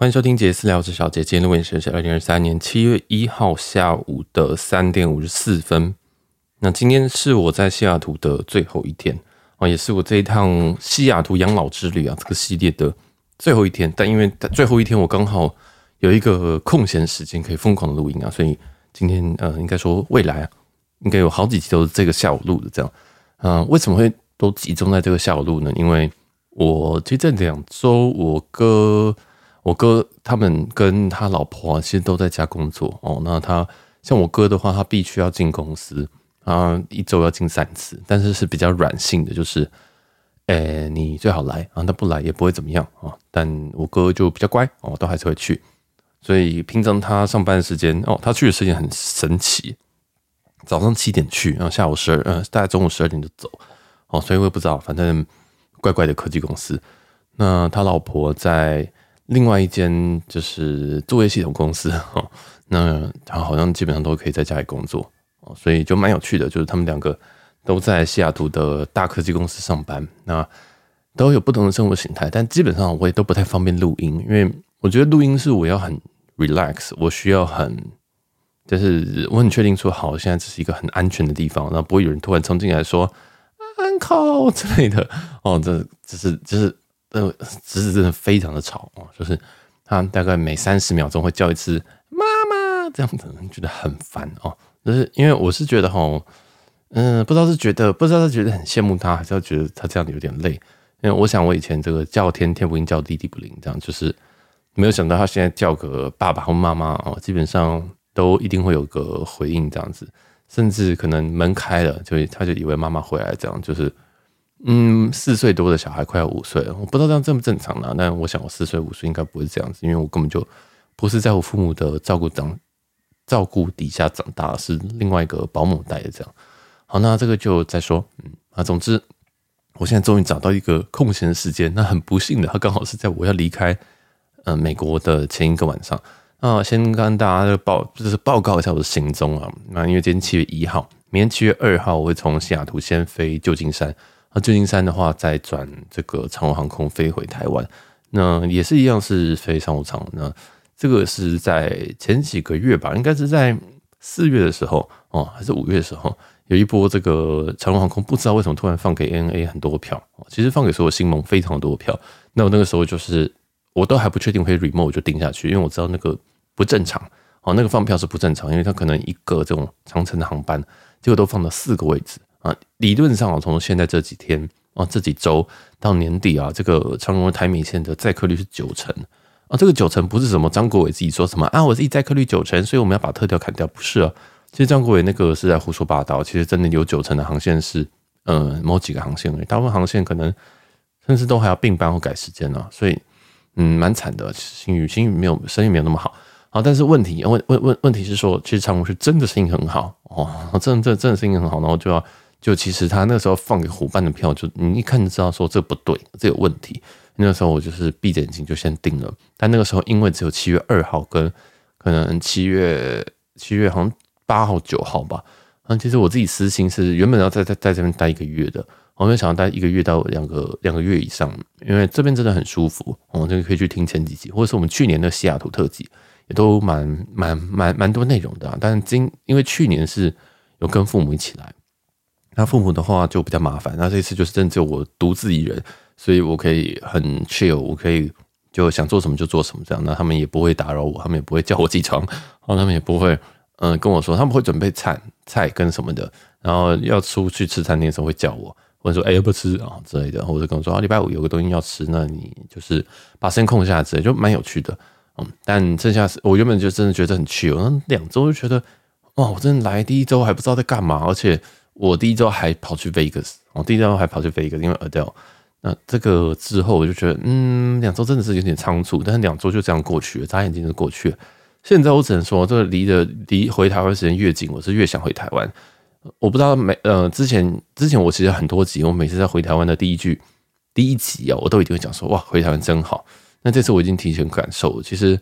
欢迎收听杰斯聊之小姐。今天的录音时是二零二三年七月一号下午的三点五十四分。那今天是我在西雅图的最后一天啊，也是我这一趟西雅图养老之旅啊这个系列的最后一天。但因为最后一天我刚好有一个空闲时间可以疯狂的录音啊，所以今天呃，应该说未来啊，应该有好几集都是这个下午录的这样。嗯，为什么会都集中在这个下午录呢？因为我其实这两周我哥。我哥他们跟他老婆啊，其实都在家工作哦。那他像我哥的话，他必须要进公司啊，一周要进三次，但是是比较软性的，就是，诶、你最好来啊，他不来也不会怎么样啊。但我哥就比较乖哦，都还是会去。所以平常他上班的时间哦，他去的时间很神奇，早上七点去，然后下午十二，嗯，大概中午十二点就走哦。所以我也不知道，反正怪怪的科技公司。那他老婆在。另外一间就是作业系统公司 哦，那他好像基本上都可以在家里工作哦，所以就蛮有趣的，就是他们两个都在西雅图的大科技公司上班，那都有不同的生活形态，但基本上我也都不太方便录音，因为我觉得录音是我要很 relax，我需要很就是我很确定说好，现在这是一个很安全的地方，然后不会有人突然冲进来说安靠之类的哦，这这是就是。呃，侄子真的非常的吵哦，就是他大概每三十秒钟会叫一次“妈妈”这样子，觉得很烦哦。就是因为我是觉得哈，嗯，不知道是觉得不知道是觉得很羡慕他，还是要觉得他这样子有点累。因为我想我以前这个叫天天不应，叫地地不灵，这样就是没有想到他现在叫个爸爸或妈妈哦，基本上都一定会有个回应这样子，甚至可能门开了，就他就以为妈妈回来这样，就是。嗯，四岁多的小孩快要五岁了，我不知道这样正不正常呢？但我想我四岁五岁应该不会这样子，因为我根本就不是在我父母的照顾长照顾底下长大，是另外一个保姆带的这样。好，那这个就再说。嗯啊，总之，我现在终于找到一个空闲的时间。那很不幸的，他刚好是在我要离开呃美国的前一个晚上。那先跟大家报就是报告一下我的行踪啊。那因为今天七月一号，明天七月二号，我会从西雅图先飞旧金山。那旧金山的话，再转这个长荣航空飞回台湾，那也是一样是飞商务舱。那这个是在前几个月吧，应该是在四月的时候哦，还是五月的时候，有一波这个长荣航空不知道为什么突然放给 ANA 很多票，其实放给所有新盟非常多票。那我那个时候就是我都还不确定会 remote 我就定下去，因为我知道那个不正常哦，那个放票是不正常，因为它可能一个这种长程的航班，结果都放了四个位置。啊，理论上啊，从现在这几天啊，这几周到年底啊，这个长荣台美线的载客率是九成啊。这个九成不是什么张国伟自己说什么啊，我自己载客率九成，所以我们要把特调砍掉，不是啊。其实张国伟那个是在胡说八道。其实真的有九成的航线是，呃，某几个航线而已，大部分航线可能甚至都还要并班或改时间呢。所以，嗯，蛮惨的。星宇星宇没有生意没有那么好啊。但是问题问问问问题是说，其实长荣是真的生意很好哦，真的真的真的生意很好，然后就要。就其实他那时候放给伙伴的票，就你一看就知道说这不对，这有问题。那个时候我就是闭着眼睛就先定了，但那个时候因为只有七月二号跟可能七月七月好像八号九号吧。嗯，其实我自己私心是原本要在在在这边待一个月的，我没有想要待一个月到两个两个月以上，因为这边真的很舒服。我这个可以去听前几集，或者是我们去年的西雅图特辑，也都蛮蛮蛮蛮多内容的。但今因为去年是有跟父母一起来。他父母的话就比较麻烦，那这一次就是真的只有我独自一人，所以我可以很 chill，我可以就想做什么就做什么这样。那他们也不会打扰我，他们也不会叫我起床，然 后他们也不会嗯跟我说，他们会准备菜菜跟什么的，然后要出去吃餐厅的时候会叫我，或者说哎要不吃啊之类的，或者跟我说啊礼拜五有个东西要吃，那你就是把时间空下来之类，就蛮有趣的。嗯，但剩下是我原本就真的觉得很 chill，那两周就觉得哇，我真的来第一周还不知道在干嘛，而且。我第一周还跑去 Vegas，我第一周还跑去 Vegas，因为 Adele。那这个之后我就觉得，嗯，两周真的是有点仓促，但是两周就这样过去了，眨眼睛就过去了。现在我只能说，这个离的离回台湾时间越近，我是越想回台湾。我不知道每呃之前之前我其实很多集，我每次在回台湾的第一句第一集啊，我都一定会讲说，哇，回台湾真好。那这次我已经提前感受了，其实，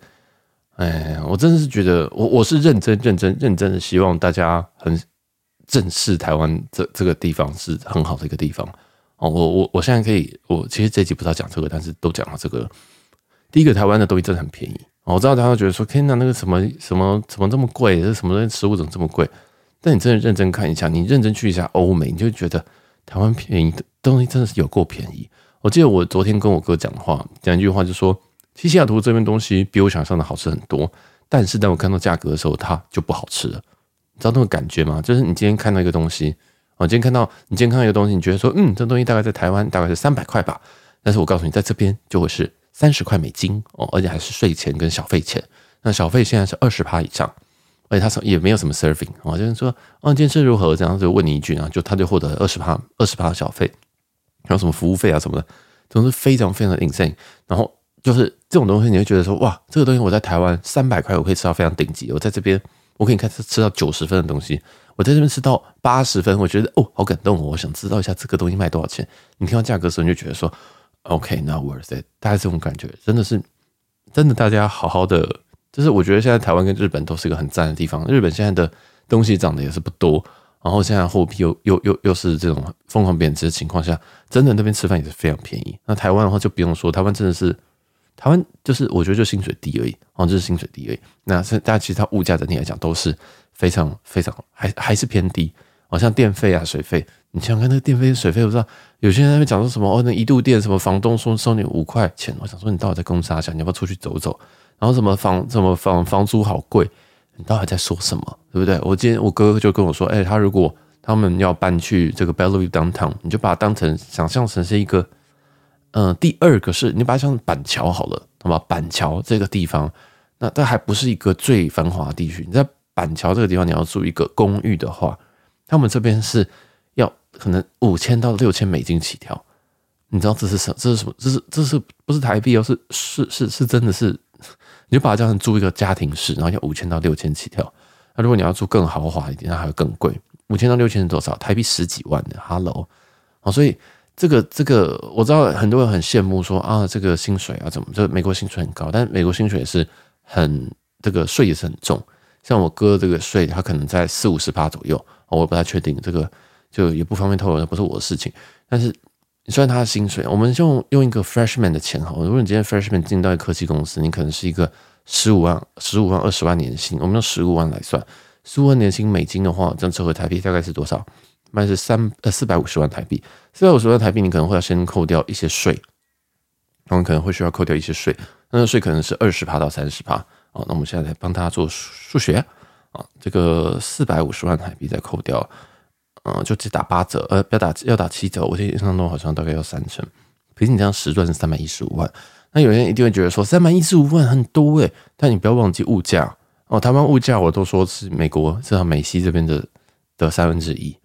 哎，我真的是觉得，我我是认真认真认真的希望大家很。正视台湾这这个地方是很好的一个地方哦，我我我现在可以，我其实这集不知道讲这个，但是都讲到这个，第一个台湾的东西真的很便宜。我知道大家觉得说，天哪，那个什么什么怎么这么贵？这什么东西食物怎么这么贵？但你真的认真看一下，你认真去一下欧美，你就觉得台湾便宜的东西真的是有够便宜。我记得我昨天跟我哥讲话，讲一句话，就说西西雅图这边东西比我想象的好吃很多，但是当我看到价格的时候，它就不好吃了。你知道那种感觉吗？就是你今天看到一个东西，我今天看到你今天看到一个东西，你觉得说，嗯，这东西大概在台湾大概是三百块吧，但是我告诉你，在这边就会是。三十块美金哦，而且还是税前跟小费钱。那小费现在是二十趴以上，而且他说也没有什么 serving 哦，就是说哦，今天吃如何？这样就问你一句啊，就他就获得二十趴二十趴的小费，还有什么服务费啊什么的，总是非常非常的 insane。然后就是这种东西，你会觉得说哇，这个东西我在台湾三百块我可以吃到非常顶级，我在这边我可以开始吃到九十分的东西，我在这边吃到八十分，我觉得哦，好感动哦，我想知道一下这个东西卖多少钱。你听到价格的时候，你就觉得说。OK，not worth it。大概这种感觉，真的是真的。大家好好的，就是我觉得现在台湾跟日本都是一个很赞的地方。日本现在的东西涨得也是不多，然后现在货币又又又又是这种疯狂贬值的情况下，真的那边吃饭也是非常便宜。那台湾的话就不用说，台湾真的是台湾就是我觉得就薪水低而已，哦，就是薪水低而已。那是大家其实它物价整体来讲都是非常非常还还是偏低，好像电费啊、水费。你想想看那个电费、水费，我知道有些人在那边讲说什么哦，那一度电什么房东说收你五块钱，我想说你到底在攻啥想？你要不要出去走走？然后什么房什么房房租好贵，你到底在说什么？对不对？我今天我哥哥就跟我说，哎，他如果他们要搬去这个 Bellevue Downtown，你就把它当成想象成是一个，嗯、第二个是你把它想板桥好了，好吧？板桥这个地方，那它还不是一个最繁华地区。你在板桥这个地方，你要住一个公寓的话，他们这边是要。可能五千到六千美金起跳，你知道这是什？这是什么？这是这是不是台币哦？是是是是真的是，你就把它叫成租一个家庭式，然后要五千到六千起跳。那如果你要住更豪华一点，那还要更贵，五千到六千是多少？台币十几万的。Hello，哦，所以这个这个我知道很多人很羡慕说啊，这个薪水啊怎么？这美国薪水很高，但美国薪水也是很这个税也是很重。像我哥这个税，他可能在四五十趴左右，我不太确定这个。就也不方便透露，那不是我的事情。但是你算他的薪水，我们用用一个 freshman 的钱哈。如果你今天 freshman 进到一科技公司，你可能是一个十五万、十五万、二十万年薪。我们用十五万来算，十五万年薪美金的话，这样折合台币大概是多少？卖是三呃四百五十万台币。四百五十万台币，你可能会要先扣掉一些税，我们可能会需要扣掉一些税。那个税可能是二十趴到三十趴。好，那我们现在来帮大家做数学啊，这个四百五十万台币再扣掉。嗯，就只打八折，呃，不要打，要打七折。我印象中好像大概要三成。毕竟你这样实赚是三百一十五万。那有人一定会觉得说三百一十五万很多诶，但你不要忘记物价哦。台湾物价我都说是美国至少美西这边的的三分之一。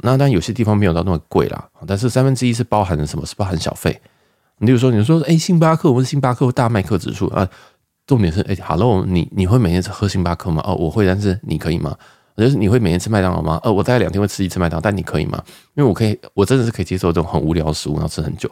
那当然有些地方没有到那么贵啦，但是三分之一是包含了什么？是包含小费。你比如说，你说哎，星巴克，我们星巴克大麦克指数啊，重点是哎，Hello，你你会每天喝星巴克吗？哦，我会，但是你可以吗？就是你会每天吃麦当劳吗？呃，我大概两天会吃一次麦当劳，但你可以吗？因为我可以，我真的是可以接受这种很无聊的食物，然后吃很久。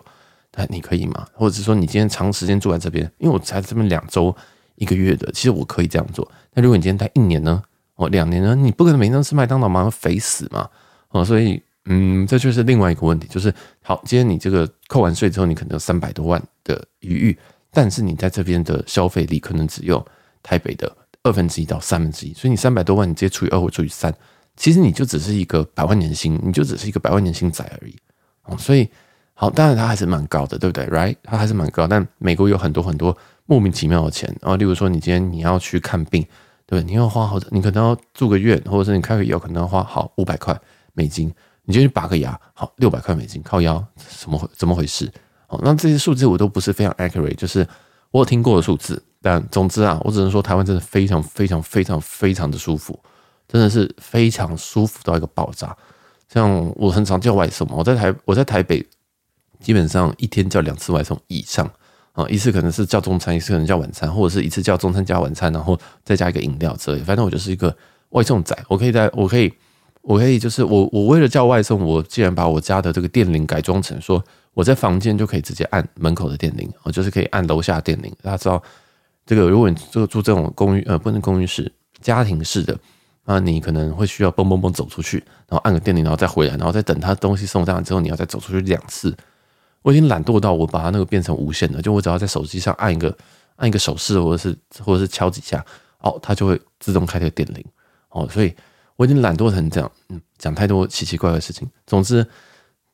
但你可以吗？或者是说你今天长时间住在这边，因为我才这边两周一个月的，其实我可以这样做。那如果你今天待一年呢？哦，两年呢？你不可能每天都吃麦当劳吗？肥死嘛？哦，所以嗯，这就是另外一个问题，就是好，今天你这个扣完税之后，你可能有三百多万的余裕，但是你在这边的消费力可能只有台北的。二分之一到三分之一，所以你三百多万，你直接除以二或除以三，其实你就只是一个百万年薪，你就只是一个百万年薪仔而已。哦，所以好，当然它还是蛮高的，对不对？Right？它还是蛮高，但美国有很多很多莫名其妙的钱啊，例如说你今天你要去看病，对不对？你要花好，你可能要住个院，或者是你开个药，可能要花好五百块美金。你就去拔个牙，好六百块美金，靠腰，什么怎么回事？好，那这些数字我都不是非常 accurate，就是我有听过的数字。但总之啊，我只能说台湾真的非常非常非常非常的舒服，真的是非常舒服到一个爆炸。像我很常叫外送嘛，我在台我在台北基本上一天叫两次外送以上啊，一次可能是叫中餐，一次可能叫晚餐，或者是一次叫中餐加晚餐，然后再加一个饮料之类。反正我就是一个外送仔，我可以在我可以我可以就是我我为了叫外送，我竟然把我家的。这个电铃改装成说我在房间就可以直接按门口的电铃，我就是可以按楼下电铃，大家知道。这个，如果你住住这种公寓，呃，不能公寓式，家庭式的，那你可能会需要蹦蹦蹦走出去，然后按个电铃，然后再回来，然后再等他东西送上来之后，你要再走出去两次。我已经懒惰到我把它那个变成无线的，就我只要在手机上按一个按一个手势，或者是或者是敲几下，哦，它就会自动开这个电铃。哦，所以我已经懒惰成这样，嗯，讲太多奇奇怪怪的事情。总之，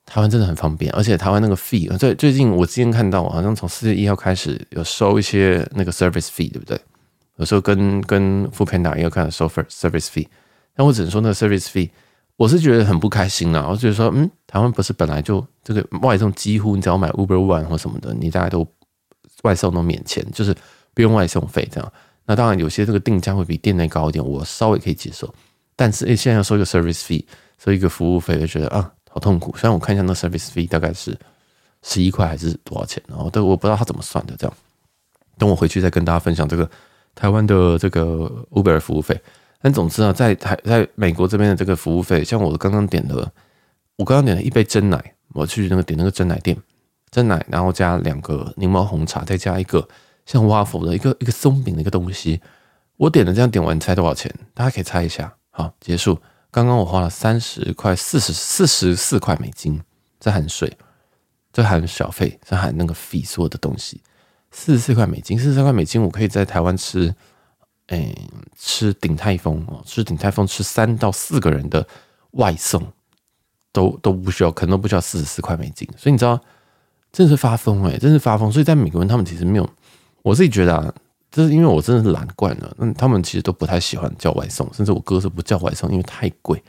台湾真的很方便，而且台湾那个 fee，最最近我之前看到，好像从四月一号开始有收一些那个 service fee，对不对？有时候跟跟 Foodpanda 也有看收 service fee，但我只能说那个 service fee。我是觉得很不开心啊，我觉得说，嗯，台湾不是本来就这个外送几乎你只要买 Uber One 或什么的，你大概都外送都免钱，就是不用外送费这样。那当然有些这个定价会比店内高一点，我稍微可以接受。但是诶，现在要收一个 service fee，收一个服务费，就觉得啊，好痛苦。虽然我看一下那 service fee 大概是十一块还是多少钱，然后但我不知道他怎么算的这样。等我回去再跟大家分享这个台湾的这个 Uber 服务费。但总之啊，在台在美国这边的这个服务费，像我刚刚点的，我刚刚点了一杯真奶，我去那个点那个真奶店，真奶，然后加两个柠檬红茶，再加一个像 waffle 的一个一个松饼的一个东西，我点了这样点完，猜多少钱？大家可以猜一下。好，结束。刚刚我花了三十块四十四十四块美金，这含税，这含小费，这含那个 fee 所有的东西，四十四块美金，四十四块美金，我可以在台湾吃。哎、吃鼎泰丰哦，吃鼎泰丰吃三到四个人的外送，都都不需要，可能都不需要四十四块美金。所以你知道，真是发疯哎、真是发疯。所以在美国人他们其实没有，我自己觉得啊，就是因为我真的是懒惯了，那他们其实都不太喜欢叫外送，甚至我哥是不叫外送，因为太贵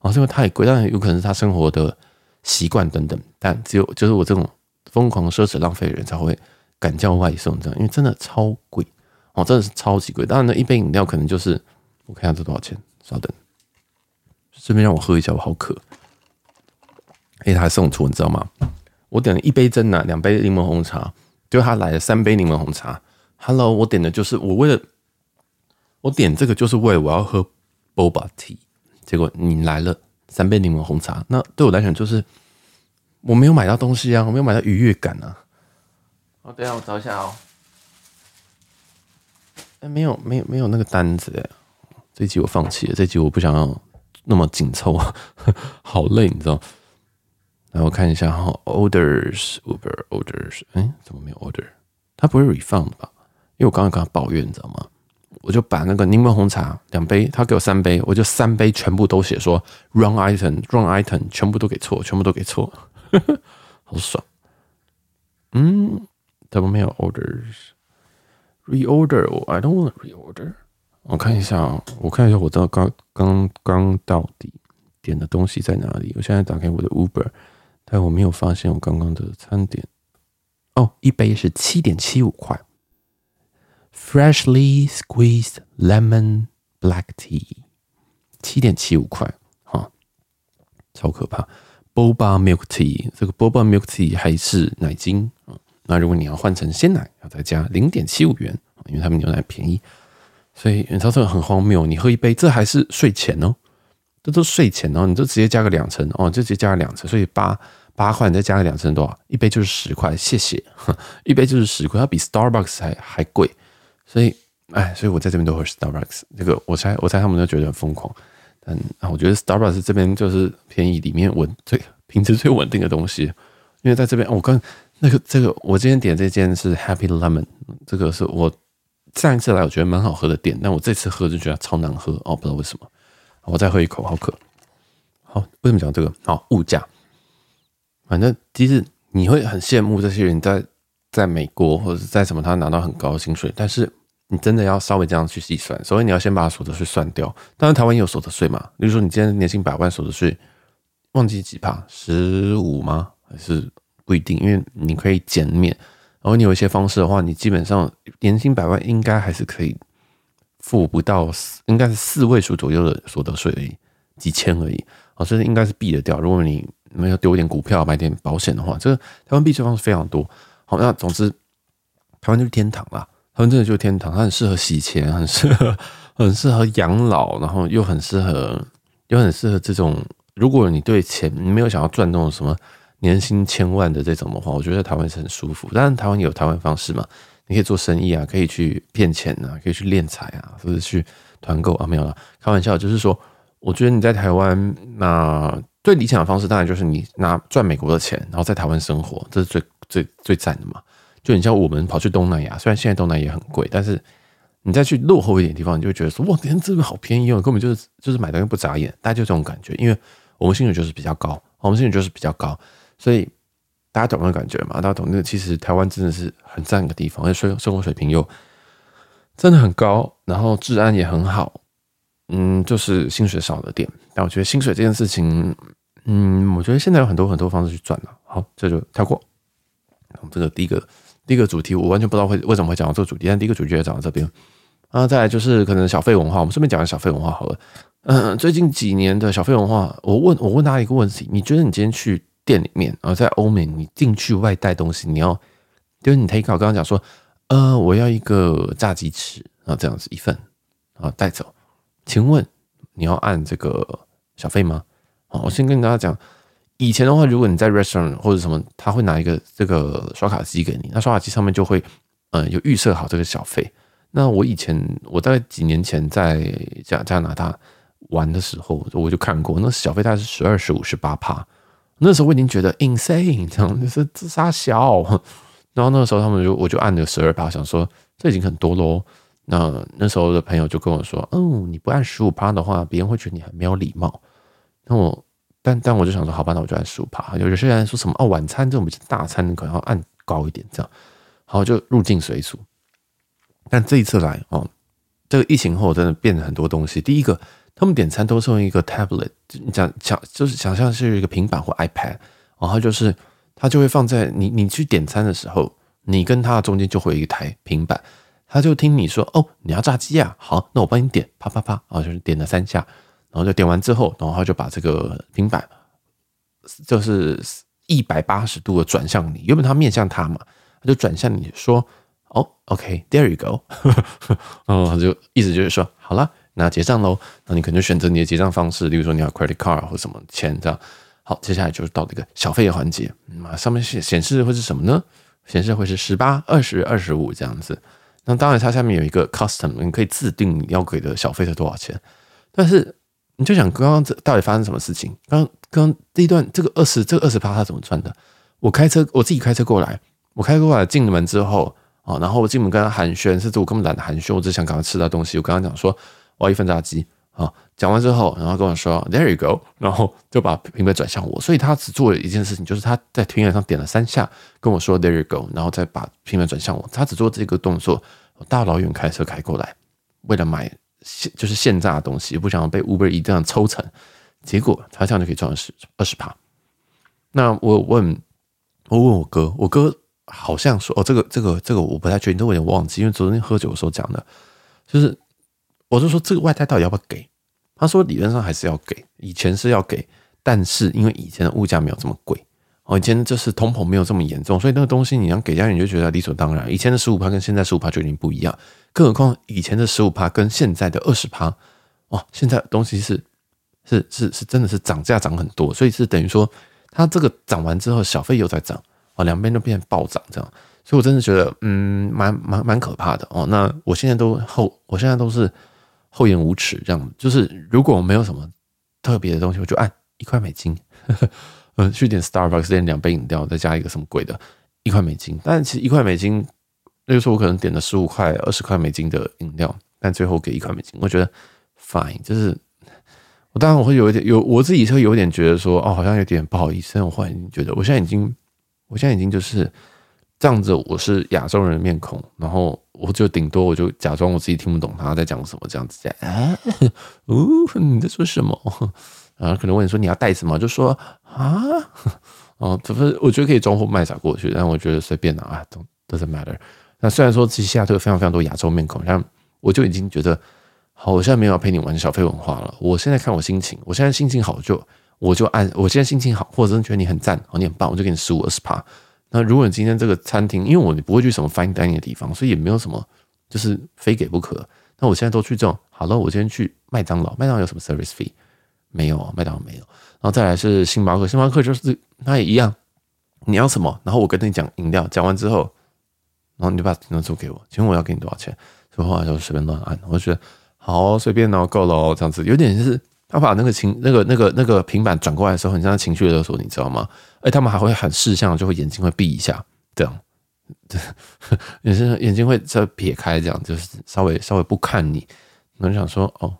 哦，是因为太贵。但有可能是他生活的习惯等等，但只有就是我这种疯狂奢侈浪费的人才会敢叫外送这样，因为真的超贵。哦，真的是超级贵。当然呢，一杯饮料可能就是我看下这多少钱。稍等，顺便让我喝一下，我好渴。哎，他还送出，你知道吗？我点了一杯珍奶，两杯柠檬红茶，就他来了三杯柠檬红茶。Hello，我点的就是我为了我点这个就是为了我要喝 Boba Tea，结果你来了三杯柠檬红茶，那对我来讲就是我没有买到东西啊，我没有买到愉悦感啊。哦，等一下我找一下哦。哎，没有，没有，没有那个单子哎！这一集我放弃了，这一集我不想要那么紧凑啊，好累，你知道？来，我看一下哈，orders Uber orders，哎，怎么没有 order？它不会 refund 吧？因为我刚刚跟他抱怨，你知道吗？我就把那个柠檬红茶两杯，他给我三杯，我就三杯全部都写说 wrong item，wrong item，全部都给错，全部都给错，好爽。嗯，怎么没有 orders？Reorder，我 I don't want reorder。我看一下啊，我看一下我到刚刚刚到底点的东西在哪里。我现在打开我的 Uber，但我没有发现我刚刚的餐点。哦，一杯是七点七五块，Freshly squeezed lemon black tea，七点七五块，哈，超可怕。Boba milk tea，这个 Boba milk tea 还是奶精啊。那如果你要换成鲜奶，要再加零点七五元，因为他们牛奶便宜，所以你知道这个很荒谬。你喝一杯，这还是税前哦，这都税前哦，你就直接加个两成哦，就直接加个两成，所以八八块，你再加个两成多少？一杯就是十块，谢谢，一杯就是十块，它比 Starbucks 还还贵，所以哎，所以我在这边都喝 Starbucks。这个我猜，我猜他们都觉得很疯狂，但啊，我觉得 Starbucks 这边就是便宜里面稳最品质最稳定的东西，因为在这边我刚。那个这个，我今天点这件是 Happy Lemon，这个是我上一次来我觉得蛮好喝的店，但我这次喝就觉得超难喝哦，不知道为什么。我再喝一口，好渴。好，为什么讲这个？好，物价。反正其实你会很羡慕这些人在在美国或者是在什么他拿到很高的薪水，但是你真的要稍微这样去计算，所以你要先把所得税算掉。当然台湾也有所得税嘛，比如说你今天年薪百万，所得税忘记几趴，十五吗？还是？不一定，因为你可以减免，然后你有一些方式的话，你基本上年薪百万应该还是可以付不到，应该是四位数左右的所得税而已，几千而已，啊，这应该是避得掉。如果你没有丢一点股票、买点保险的话，这个台湾避税方式非常多。好，那总之台湾就是天堂啦，台湾真的就天堂，它很适合洗钱，很适合 很适合养老，然后又很适合又很适合这种，如果你对钱你没有想要赚那种什么。年薪千万的这种的话，我觉得台湾是很舒服。当然，台湾有台湾方式嘛，你可以做生意啊，可以去骗钱啊，可以去敛财啊，或者去团购啊，没有啦，开玩笑。就是说，我觉得你在台湾，那最理想的方式当然就是你拿赚美国的钱，然后在台湾生活，这是最最最赞的嘛。就你像我们跑去东南亚，虽然现在东南亚也很贵，但是你再去落后一点地方，你就会觉得说哇，天，这边好便宜哦，根本就是就是买东西不眨眼，大家就这种感觉，因为我们薪水就是比较高，我们薪水就是比较高，所以大家懂那感觉嘛？大家懂那个，其实台湾真的是很赞的地方，而且生生活水平又真的很高，然后治安也很好。嗯，就是薪水少了点，但我觉得薪水这件事情，嗯，我觉得现在有很多很多方式去赚了。好，这就跳过。这个第一个第一个主题，我完全不知道会为什么会讲到这个主题，但第一个主题也讲到这边。啊，再来就是可能小费文化，我们顺便讲讲小费文化好了。嗯，最近几年的小费文化，我问我问大家一个问题：你觉得你今天去店里面啊，在欧美你进去外带东西，你要就是你 take out，刚刚讲说，呃，我要一个炸鸡翅啊，这样子一份啊带走。请问你要按这个小费吗？好，我先跟大家讲，以前的话，如果你在 restaurant 或者什么，他会拿一个这个刷卡机给你，那刷卡机上面就会，嗯，有预设好这个小费。那我以前我在几年前在加加拿大玩的时候，我就看过，那小费大概是十二、十五、十八趴。那时候我已经觉得 insane，这样就是自杀小。然后那个时候他们就我就按了十二趴，想说这已经很多喽。那那时候的朋友就跟我说：“哦，你不按十五趴的话，别人会觉得你很没有礼貌。”那我，但但我就想说，好吧，那我就按十五趴。有些人说什么哦，晚餐这种大餐，可能要按高一点，这样，好就入境随俗。但这一次来哦，这个疫情后真的变了很多东西。第一个，他们点餐都是用一个 tablet，你讲想就是想象是一个平板或 iPad，然后就是他就会放在你你去点餐的时候，你跟他中间就会有一台平板。他就听你说哦，你要炸鸡啊？好，那我帮你点，啪啪啪，然后就是点了三下，然后就点完之后，然后他就把这个平板就是一百八十度的转向你，原本他面向他嘛，他就转向你说哦，OK，there you go，然后他就意思就是说好了，那结账喽，那你可能就选择你的结账方式，例如说你要 credit card 或什么钱这样。好，接下来就是到这个小费的环节，那上面显显示会是什么呢？显示会是十八、二十、二十五这样子。那当然，它下面有一个 custom，你可以自定你要给的小费是多少钱。但是你就想，刚刚这到底发生什么事情？刚刚这一段这个二十这个二十趴他怎么赚的？我开车，我自己开车过来，我开过来进门之后啊，然后我进门跟他寒暄，甚至我根本懒得寒暄，我只想赶快吃到东西。我跟他讲说，我要一份炸鸡啊。讲完之后，然后跟我说 There you go，然后就把平板转向我。所以他只做了一件事情，就是他在平板上点了三下，跟我说 There you go，然后再把平板转向我。他只做这个动作。我大老远开车开过来，为了买现就是现榨的东西，不想要被 Uber 一样抽成，结果他这样就可以赚十二十趴。那我问，我问我哥，我哥好像说，哦，这个这个这个我不太确定，都有点忘记，因为昨天喝酒的时候讲的，就是我就说这个外带到底要不要给？他说理论上还是要给，以前是要给，但是因为以前的物价没有这么贵。哦，以前就是通膨没有这么严重，所以那个东西你要给家人，就觉得理所当然。以前的十五趴跟现在十五趴就已经不一样，更何况以前的十五趴跟现在的二十趴，哇，现在东西是是是是真的是涨价涨很多，所以是等于说它这个涨完之后小费又在涨，哦，两边都变暴涨这样，所以我真的觉得嗯，蛮蛮蛮可怕的哦。那我现在都厚，我现在都是厚颜无耻这样，就是如果没有什么特别的东西，我就按一块美金。呵呵嗯，去点 Starbucks 点两杯饮料，再加一个什么鬼的，一块美金。但其实一块美金，那个时候我可能点了十五块、二十块美金的饮料，但最后给一块美金，我觉得 fine。就是我当然我会有一点有我自己会有点觉得说，哦，好像有点不好意思。但我忽然觉得，我现在已经，我现在已经就是仗着我是亚洲人的面孔，然后我就顶多我就假装我自己听不懂他在讲什么这样子。啊，哦，你在说什么？啊，可能问你说你要带什么，就说啊，哦，这不是我觉得可以装货卖傻过去，但我觉得随便拿啊，doesn't matter。那虽然说其实现在都有非常非常多亚洲面孔，像我就已经觉得好，我现在没有要陪你玩小费文化了。我现在看我心情，我现在心情好就我就按，我现在心情好，或者是觉得你很赞，哦，你很棒，我就给你十五二十趴。那如果你今天这个餐厅，因为我不会去什么 fine dining 的地方，所以也没有什么就是非给不可。那我现在都去这种，好了，我今天去麦当劳，麦当劳有什么 service fee？没有啊，麦当劳没有。然后再来是星巴克，星巴克就是它也一样。你要什么？然后我跟你讲饮料，讲完之后，然后你就把饮料租给我。请问我要给你多少钱？所以后来就随便乱按，我就觉得好随便哦，够了，这样子有点就是他把那个情那个那个那个平板转过来的时候，很像情绪勒索，你知道吗？哎，他们还会很识相，就会眼睛会闭一下，这样，眼睛眼睛会再撇开，这样就是稍微稍微不看你。我就想说，哦，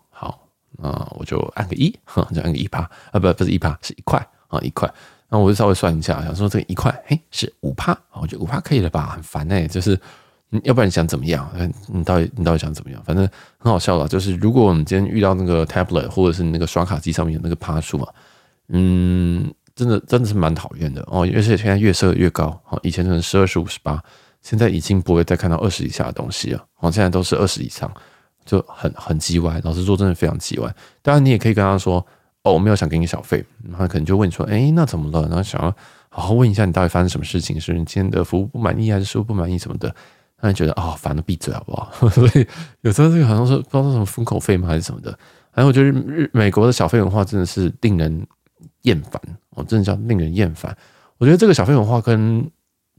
啊，我就按个一，就按个一趴啊，不不是一趴，是一块啊，一块。那我就稍微算一下，想说这一块，嘿，是五趴，我觉得五趴可以了吧？很烦哎，就是。要不然你想怎么样？嗯你到底你到底想怎么样？反正很好笑了，就是如果我们今天遇到那个 tablet 或者是那个刷卡机上面有那个趴数嘛，嗯，真的真的是蛮讨厌的哦。而且现在越设越高，哦，以前可能十二、十五、十八，现在已经不会再看到二十以下的东西了。哦，现在都是二十以上，就很很叽歪。老实说，真的非常叽歪。当然，你也可以跟他说，哦，我没有想给你小费，他可能就问你说，哎，那怎么了？然后想要好好问一下你到底发生什么事情，是你今天的服务不满意，还是服务不满意什么的。让你觉得啊，烦的闭嘴好不好？所以有时候这个好像是不知道是什么封口费吗，还是什么的。然后我觉得日美国的小费文化真的是令人厌烦，哦，真的叫令人厌烦。我觉得这个小费文化跟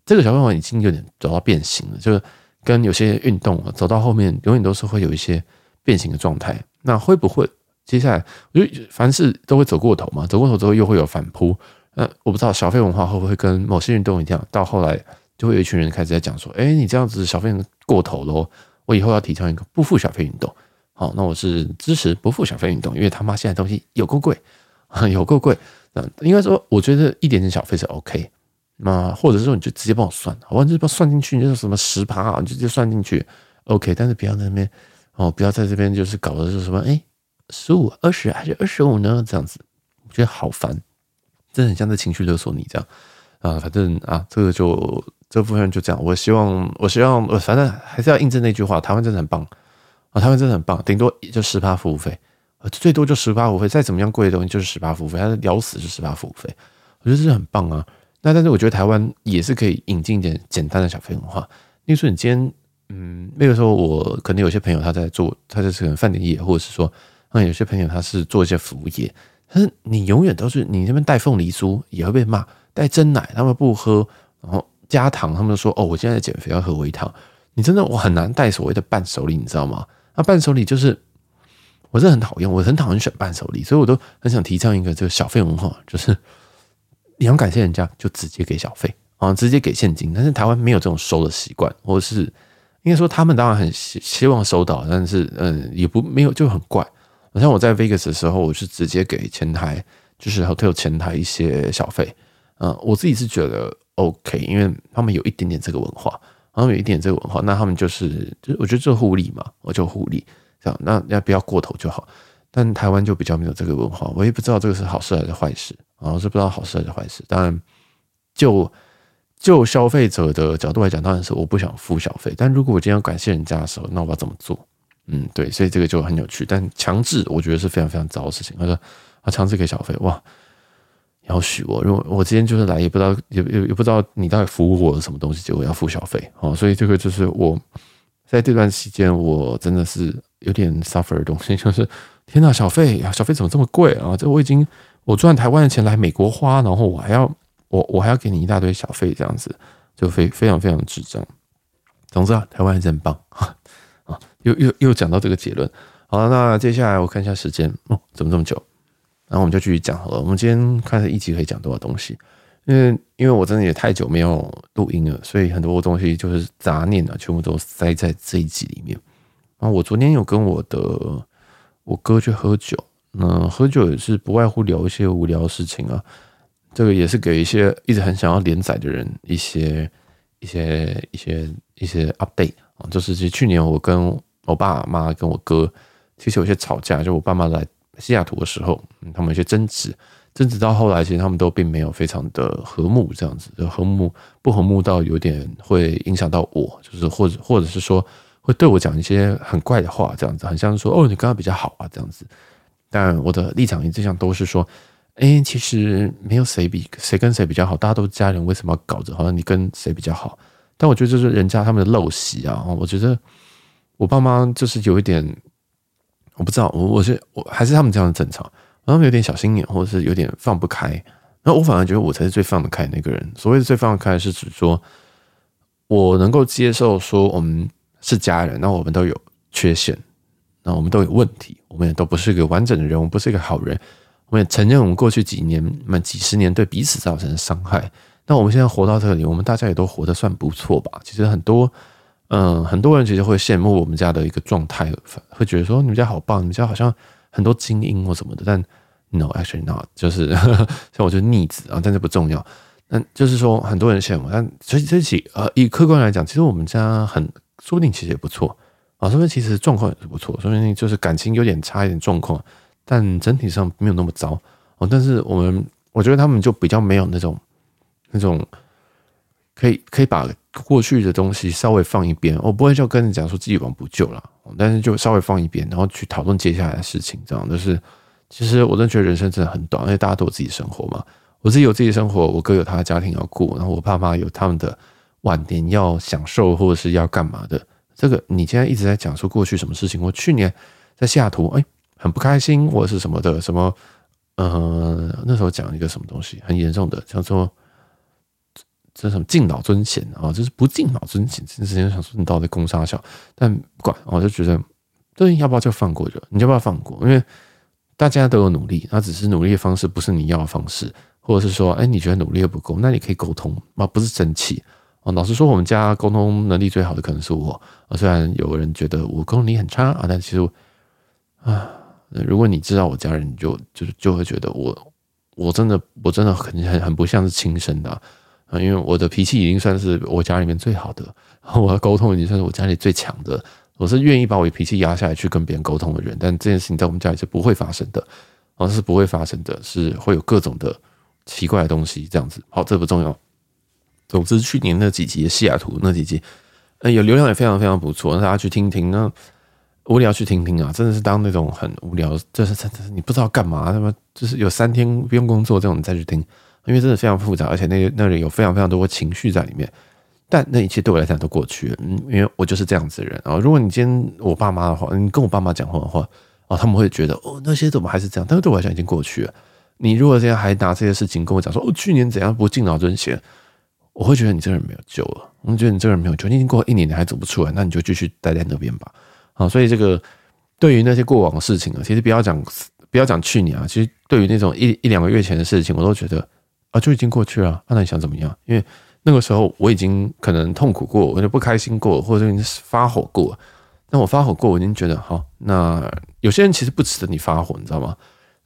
这个小费文化已经有点走到变形了，就是跟有些运动走到后面，永远都是会有一些变形的状态。那会不会接下来，我觉得凡事都会走过头嘛，走过头之后又会有反扑。那我不知道小费文化会不会跟某些运动一样，到后来。就会有一群人开始在讲说：“哎，你这样子小费过头喽！我以后要提倡一个不付小费运动。好，那我是支持不付小费运动，因为他妈现在东西有够贵，有够贵。那应该说，我觉得一点点小费是 OK。那或者是说，你就直接帮我算，我就把算进去，你就是什么十趴啊，你就直接算进去 OK。但是不要在那边哦，不要在这边就是搞的是什么哎，十五、二十还是二十五呢？这样子，我觉得好烦，真的很像在情绪勒索你这样啊。反正啊，这个就。这部分就这样，我希望，我希望，我反正还是要印证那句话：台湾真的很棒啊！台湾真的很棒，顶多就十趴服务费，最多就十趴服务费，再怎么样贵的东西就是十趴服务费，他聊死就十趴服务费，我觉得这是很棒啊。那但是我觉得台湾也是可以引进一点简单的小费文化。例如说，你今天，嗯，那个时候我可能有些朋友他在做，他就是可能饭店业，或者是说，嗯，有些朋友他是做一些服务业，但是你永远都是你那边带凤梨酥也会被骂，带真奶他们不喝，然后。加糖，他们说：“哦，我现在在减肥，要喝微糖。”你真的我很难带所谓的伴手礼，你知道吗？那伴手礼就是，我真的很讨厌，我很讨厌选伴手礼，所以我都很想提倡一个这个小费文化，就是你要感谢人家，就直接给小费啊，直接给现金。但是台湾没有这种收的习惯，或者是应该说他们当然很希希望收到，但是嗯，也不没有就很怪。好像我在 Vegas 的时候，我是直接给前台，就是 hotel 前台一些小费。嗯，我自己是觉得。OK，因为他们有一点点这个文化，他们有一点这个文化，那他们就是，就我觉得这互利嘛，我就互利这样，那要不要过头就好。但台湾就比较没有这个文化，我也不知道这个是好事还是坏事啊，我是不知道好事还是坏事。当然，就就消费者的角度来讲，当然是我不想付小费。但如果我今天要感谢人家的时候，那我要怎么做？嗯，对，所以这个就很有趣。但强制，我觉得是非常非常糟的事情。他说啊，强制给小费，哇！要许我，如果我今天就是来，也不知道，也也也不知道你到底服务我什么东西，结果要付小费哦。所以这个就是我在这段期间，我真的是有点 suffer 的东西，就是天哪，小费呀小费怎么这么贵啊？这我已经我赚台湾的钱来美国花，然后我还要我我还要给你一大堆小费，这样子就非非常非常智障。总之啊，台湾还是很棒 啊！又又又讲到这个结论。好了，那接下来我看一下时间哦，怎么这么久？然后我们就继续讲好了。我们今天看一集可以讲多少东西？因为因为我真的也太久没有录音了，所以很多东西就是杂念啊，全部都塞在这一集里面。然后我昨天有跟我的我哥去喝酒，那喝酒也是不外乎聊一些无聊的事情啊。这个也是给一些一直很想要连载的人一些一些一些一些 update 啊。就是其实去年我跟我爸妈跟我哥其实有些吵架，就我爸妈来。西雅图的时候，他们有些争执，争执到后来，其实他们都并没有非常的和睦，这样子就和睦不和睦到有点会影响到我，就是或者或者是说会对我讲一些很怪的话，这样子，很像说哦，你刚刚比较好啊，这样子。但我的立场一直上都是说，哎，其实没有谁比谁跟谁比较好，大家都是家人，为什么要搞着好像你跟谁比较好？但我觉得这是人家他们的陋习啊，我觉得我爸妈就是有一点。我不知道，我我是我还是他们这样的正常，他们有点小心眼，或者是有点放不开。那我反而觉得我才是最放得开的那个人。所谓的最放得开，是指说我能够接受说我们是家人，那我们都有缺陷，那我们都有问题，我们也都不是一个完整的人，我们不是一个好人。我们也承认我们过去几年、那几十年对彼此造成的伤害。那我们现在活到这里，我们大家也都活得算不错吧？其实很多，嗯、很多人其实会羡慕我们家的一个状态，会觉得说你们家好棒，你们家好像很多精英或什么的。但 no，actually not，就是 像我就是逆子啊，但这不重要。但就是说很多人羡慕，但所以这起呃，以客观来讲，其实我们家很说不定其实也不错啊，说不定其实状况也是不错，说不定就是感情有点差一点状况，但整体上没有那么糟哦。但是我们我觉得他们就比较没有那种。那种可以可以把过去的东西稍微放一边，我不会就跟你讲说既往不咎了，但是就稍微放一边，然后去讨论接下来的事情。这样就是，其实我真的觉得人生真的很短，因为大家都有自己生活嘛。我自己有自己的生活，我哥有他的家庭要顾，然后我爸妈有他们的晚年要享受或者是要干嘛的。这个你现在一直在讲说过去什么事情，我去年在西雅图，哎，很不开心或者是什么的，什么呃那时候讲一个什么东西很严重的，叫做。这什么敬老尊贤啊？就是不敬老尊贤，这件事情想说你到底攻杀小，但不管，我就觉得，对，要不要就放过就，你要不要放过？因为大家都有努力，那只是努力的方式不是你要的方式，或者是说，哎，你觉得努力又不够，那你可以沟通，而不是生气。哦，老实说，我们家沟通能力最好的可能是我啊，虽然有人觉得我沟通能力很差啊，但其实，啊，如果你知道我家人，你就就就会觉得我，我真的，我真的很很很不像是亲生的啊。因为我的脾气已经算是我家里面最好的，我的沟通已经算是我家里最强的。我是愿意把我的脾气压下来去跟别人沟通的人，但这件事情在我们家里是不会发生的，啊，是不会发生的，是会有各种的奇怪的东西这样子。好，这不重要。总之，去年那几集西雅图那几集，呃，有流量也非常非常不错，大家去听听。那无聊去听听啊，真的是当那种很无聊，就是你不知道干嘛，那么就是有三天不用工作这种你再去听。因为真的非常复杂，而且那那里有非常非常多情绪在里面，但那一切对我来讲都过去了。嗯，因为我就是这样子的人啊。如果你今天我爸妈的话，你跟我爸妈讲话的话，哦，他们会觉得哦，那些怎么还是这样？但是对我来讲已经过去了。你如果现在还拿这些事情跟我讲说，哦，去年怎样不敬老尊贤，我会觉得你这个人没有救了。我觉得你这个人没有救，你已经过了一年你还走不出来，那你就继续待在那边吧。啊，所以这个对于那些过往的事情啊，其实不要讲不要讲去年啊，其实对于那种一一两个月前的事情，我都觉得。啊，就已经过去了。那你想怎么样？因为那个时候我已经可能痛苦过，我就不开心过，或者已经发火过。那我发火过，我已经觉得好。那有些人其实不值得你发火，你知道吗？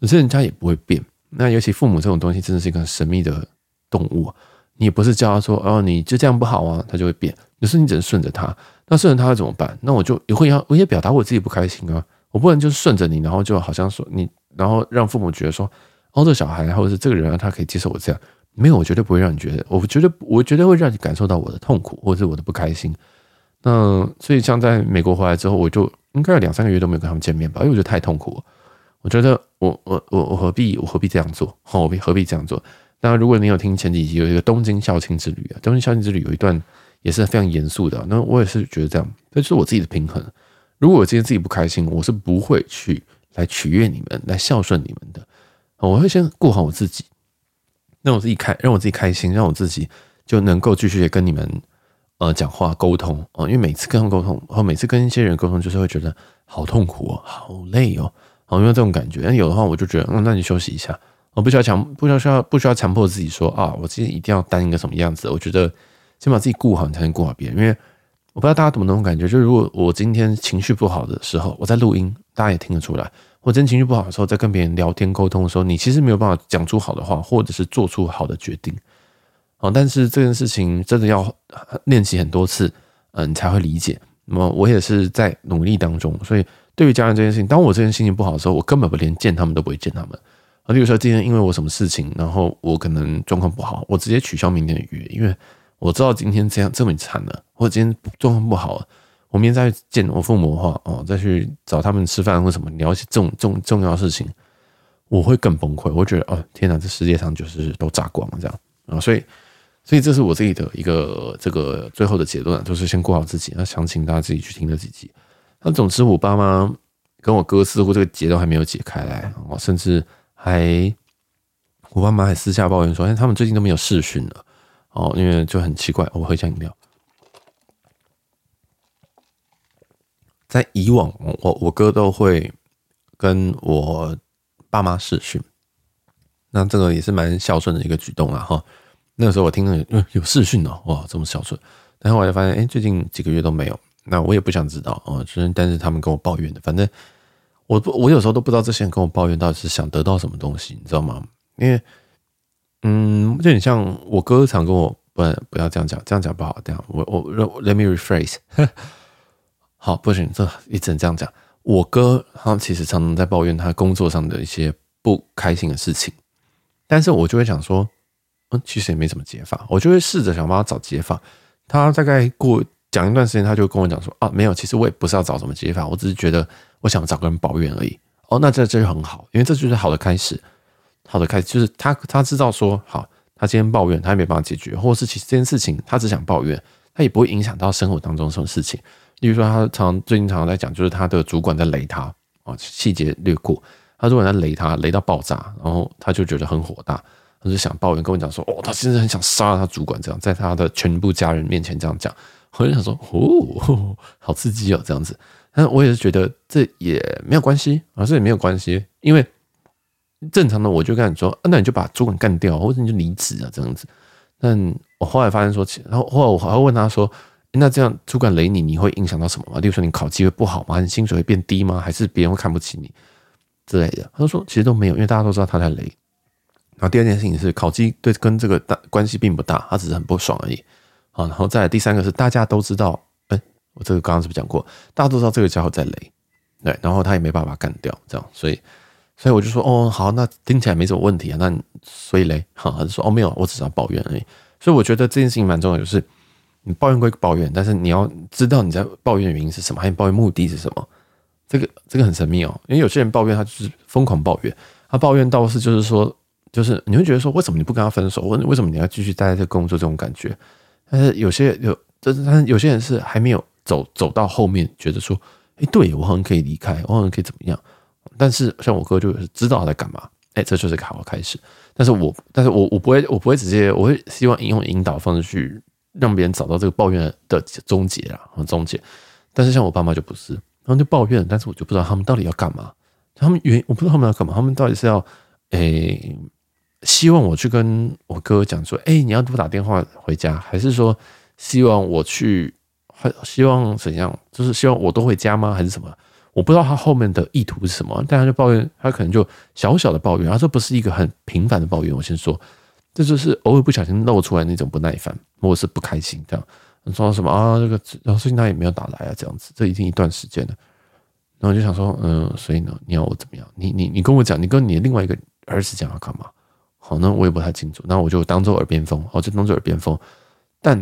有些人家也不会变。那尤其父母这种东西，真的是一个很神秘的动物。你不是叫他说哦，你就这样不好啊，他就会变。有时候你只能顺着他。那顺着他怎么办？那我就也会要，我也表达我自己不开心啊。我不能就是顺着你，然后就好像说你，然后让父母觉得说。哦，这小孩，或者是这个人，他可以接受我这样，没有，我绝对不会让你觉得，我觉得，我绝对会让你感受到我的痛苦，或者是我的不开心。那所以，像在美国回来之后，我就应该有两三个月都没有跟他们见面吧，因为我觉得太痛苦了。我觉得我，我，我，我何必，我何必这样做？好，我何必这样做？那，如果你有听前几集，有一个东京校庆之旅啊，东京校庆之旅有一段也是非常严肃的。那我也是觉得这样，这就是我自己的平衡。如果我今天自己不开心，我是不会去来取悦你们，来孝顺你们的。我会先顾好我自己，让我自己开，让我自己开心，让我自己就能够继续跟你们呃讲话沟通啊。因为每次跟他们沟通，然后每次跟一些人沟通，就是会觉得好痛苦哦，好累哦，哦，因为这种感觉。但有的话，我就觉得，嗯，那你休息一下，我不需要强，不需要需要不需要强迫自己说啊，我今天一定要当一个什么样子。我觉得先把自己顾好，你才能顾好别人。因为我不知道大家懂不懂那种感觉，就如果我今天情绪不好的时候，我在录音，大家也听得出来。我真情绪不好的时候，在跟别人聊天沟通的时候，你其实没有办法讲出好的话，或者是做出好的决定。哦，但是这件事情真的要练习很多次，嗯，你才会理解。那么我也是在努力当中，所以对于家人这件事情，当我这件心情不好的时候，我根本不连见他们都不会见他们。啊，比如说今天因为我什么事情，然后我可能状况不好，我直接取消明天的约，因为我知道今天这样这么惨了，或者今天状况不好。我明天再见我父母的话，哦，再去找他们吃饭或什么聊一些重重重要事情，我会更崩溃。我觉得，哦，天哪，这世界上就是都炸光了这样啊！所以，所以这是我自己的一个这个最后的结论，就是先过好自己。那详情大家自己去听这几集。那总之，我爸妈跟我哥似乎这个结都还没有解开来，甚至还我爸妈还私下抱怨说，哎，他们最近都没有视讯了哦，因为就很奇怪。我喝一下饮料。在以往，我我哥都会跟我爸妈视讯，那这个也是蛮孝顺的一个举动啊哈。那个时候我听了，嗯，有视讯哦，哇，这么孝顺。然后我就发现，哎，最近几个月都没有。那我也不想知道哦，就是但是他们跟我抱怨的，反正我不我有时候都不知道这些人跟我抱怨到底是想得到什么东西，你知道吗？因为，嗯，就很像我哥常跟我，不不要这样讲，这样讲不好。这样，我我 let me rephrase，好，不行，这一直这样讲。我哥他其实常常在抱怨他工作上的一些不开心的事情，但是我就会想说，嗯，其实也没什么解法，我就会试着想帮他找解法。他大概过。讲一段时间，他就跟我讲说：“啊，没有，其实我也不是要找什么解法，我只是觉得我想找个人抱怨而已。”哦，那这这就很好，因为这就是好的开始，好的开始就是他他知道说，好，他今天抱怨，他也没办法解决，或者是其实这件事情他只想抱怨，他也不会影响到生活当中什么事情。例如说，他常最近常常在讲，就是他的主管在雷他啊，细节略过，他主管在雷他，雷到爆炸，然后他就觉得很火大，他就想抱怨，跟我讲说：“哦，他现在很想杀他主管，这样在他的全部家人面前这样讲。”我就想说，哦，好刺激哦，这样子。但是我也是觉得这也没有关系啊，这也没有关系，因为正常的我就跟你说，啊，那你就把主管干掉，或者你就离职啊，这样子。但我后来发现说，然后后来我还会问他说，那这样主管雷你，你会影响到什么吗？例如说你考绩会不好吗？你薪水会变低吗？还是别人会看不起你之类的？他就说其实都没有，因为大家都知道他在雷。然后第二件事情是考绩对跟这个大关系并不大，他只是很不爽而已。啊，然后再来第三个是大家都知道，哎，我这个刚刚是不是讲过？大家都知道这个家伙在雷，对，然后他也没办法干掉，这样，所以，所以我就说，哦，好，那听起来没什么问题啊，那所以雷，哈，他就说，哦，没有，我只是要抱怨而已。所以我觉得这件事情蛮重要，就是你抱怨归抱怨，但是你要知道你在抱怨的原因是什么，还有抱怨目的是什么，这个这个很神秘哦，因为有些人抱怨他就是疯狂抱怨，他抱怨到是就是说，就是你会觉得说，为什么你不跟他分手？为为什么你要继续待在这工作这种感觉？但是有些有，但是但是有些人是还没有走走到后面，觉得说，哎，对我好像可以离开，我好像可以怎么样？但是像我哥就是知道他在干嘛，哎，这就是个好开始。但是我，但是我我不会，我不会直接，我会希望用引导方式去让别人找到这个抱怨的终结啊，终结。但是像我爸妈就不是，他们就抱怨，但是我就不知道他们到底要干嘛。他们原我不知道他们要干嘛，他们到底是要，哎。希望我去跟我哥讲说，哎，你要多打电话回家，还是说希望我去，希望怎样？就是希望我都回家吗？还是什么？我不知道他后面的意图是什么。但他就抱怨，他可能就小小的抱怨，他说不是一个很频繁的抱怨。我先说，这就是偶尔不小心露出来那种不耐烦，或者是不开心这样。说什么啊？这个然后最近他也没有打来啊，这样子，这已经一段时间了。然后就想说，嗯，所以呢，你要我怎么样？你你你跟我讲，你跟你另外一个儿子讲要干嘛？好，那我也不太清楚，那我就当做耳边风，哦，就当做耳边风。但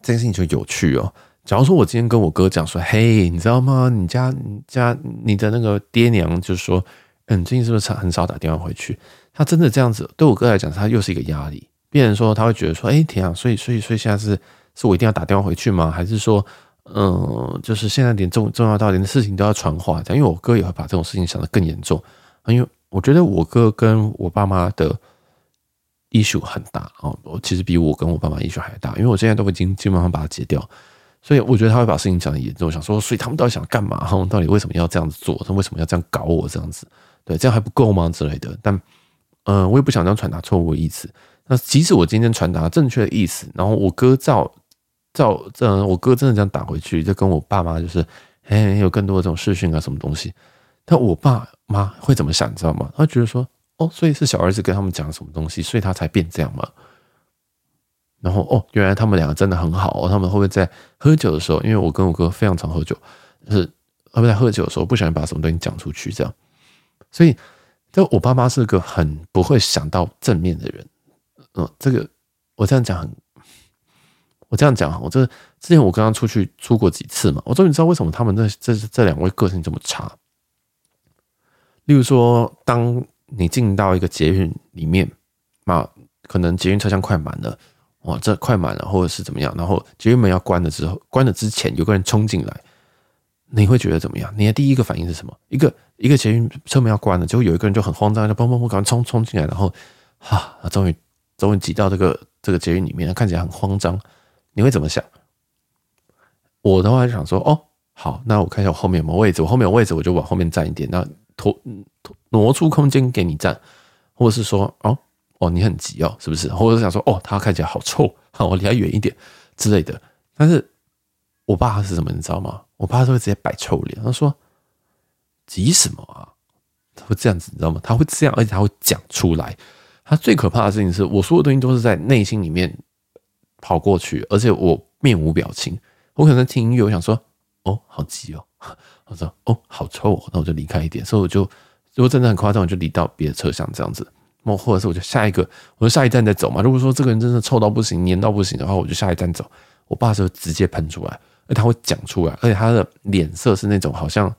这件事情就有趣哦。假如说我今天跟我哥讲说，嘿，你知道吗？你家你家你的那个爹娘就是说，嗯，最近是不是很少打电话回去？他真的这样子，对我哥来讲，他又是一个压力。别人说他会觉得说，哎，天啊，所以所以所以现在是是我一定要打电话回去吗？还是说，嗯，就是现在连重重要到连事情都要传话？因为我哥也会把这种事情想得更严重。因为我觉得我哥跟我爸妈的。Issue 很大哦，我其实比我跟我爸妈 issue 还大，因为我现在都已经基本上把它解掉，所以我觉得他会把事情讲的严重。想说，所以他们到底想干嘛？他们到底为什么要这样子做？他为什么要这样搞我这样子？对，这样还不够吗？之类的。但，嗯、呃，我也不想这样传达错误的意思。那即使我今天传达正确的意思，然后我哥照照这，我哥真的这样打回去，就跟我爸妈就是，哎，有更多这种视讯啊，什么东西？但我爸妈会怎么想？你知道吗？他觉得说。哦，所以是小儿子跟他们讲什么东西，所以他才变这样嘛。然后哦，原来他们两个真的很好。他们会不会在喝酒的时候？因为我跟我哥非常常喝酒，就是会不会在喝酒的时候不小心把什么东西讲出去这样？所以，就我爸妈是个很不会想到正面的人。嗯，这个我这样讲很，我这样讲，我这之前我刚刚出去出过几次嘛，我终于知道为什么他们这这这两位个性这么差。例如说，当你进到一个捷运里面，那可能捷运车厢快满了，哇，这快满了，或者是怎么样？然后捷运门要关了之后，关了之前有个人冲进来，你会觉得怎么样？你的第一个反应是什么？一个一个捷运车门要关了，结果有一个人就很慌张，就砰砰砰，赶快冲冲进来，然后哈，终于终于挤到这个这个捷运里面，看起来很慌张，你会怎么想？我的话就想说，哦，好，那我看一下我后面有没有位置，我后面有位置，我就往后面站一点，那拖挪出空间给你站，或者是说，哦哦，你很急哦，是不是？或者是想说，哦，他看起来好臭，好，我离他远一点之类的。但是我爸是什么，你知道吗？我爸是会直接摆臭脸，他说急什么啊？他会这样子，你知道吗？他会这样，而且他会讲出来。他最可怕的事情是我所有东西都是在内心里面跑过去，而且我面无表情。我可能在听音乐，我想说。哦，好急哦！我说哦，好臭哦，那我就离开一点。所以我就如果真的很夸张，我就离到别的车厢这样子。或或者是我就下一个，我就下一站再走嘛。如果说这个人真的臭到不行、黏到不行的话，我就下一站走。我爸就直接喷出来，而他会讲出来，而且他的脸色是那种好像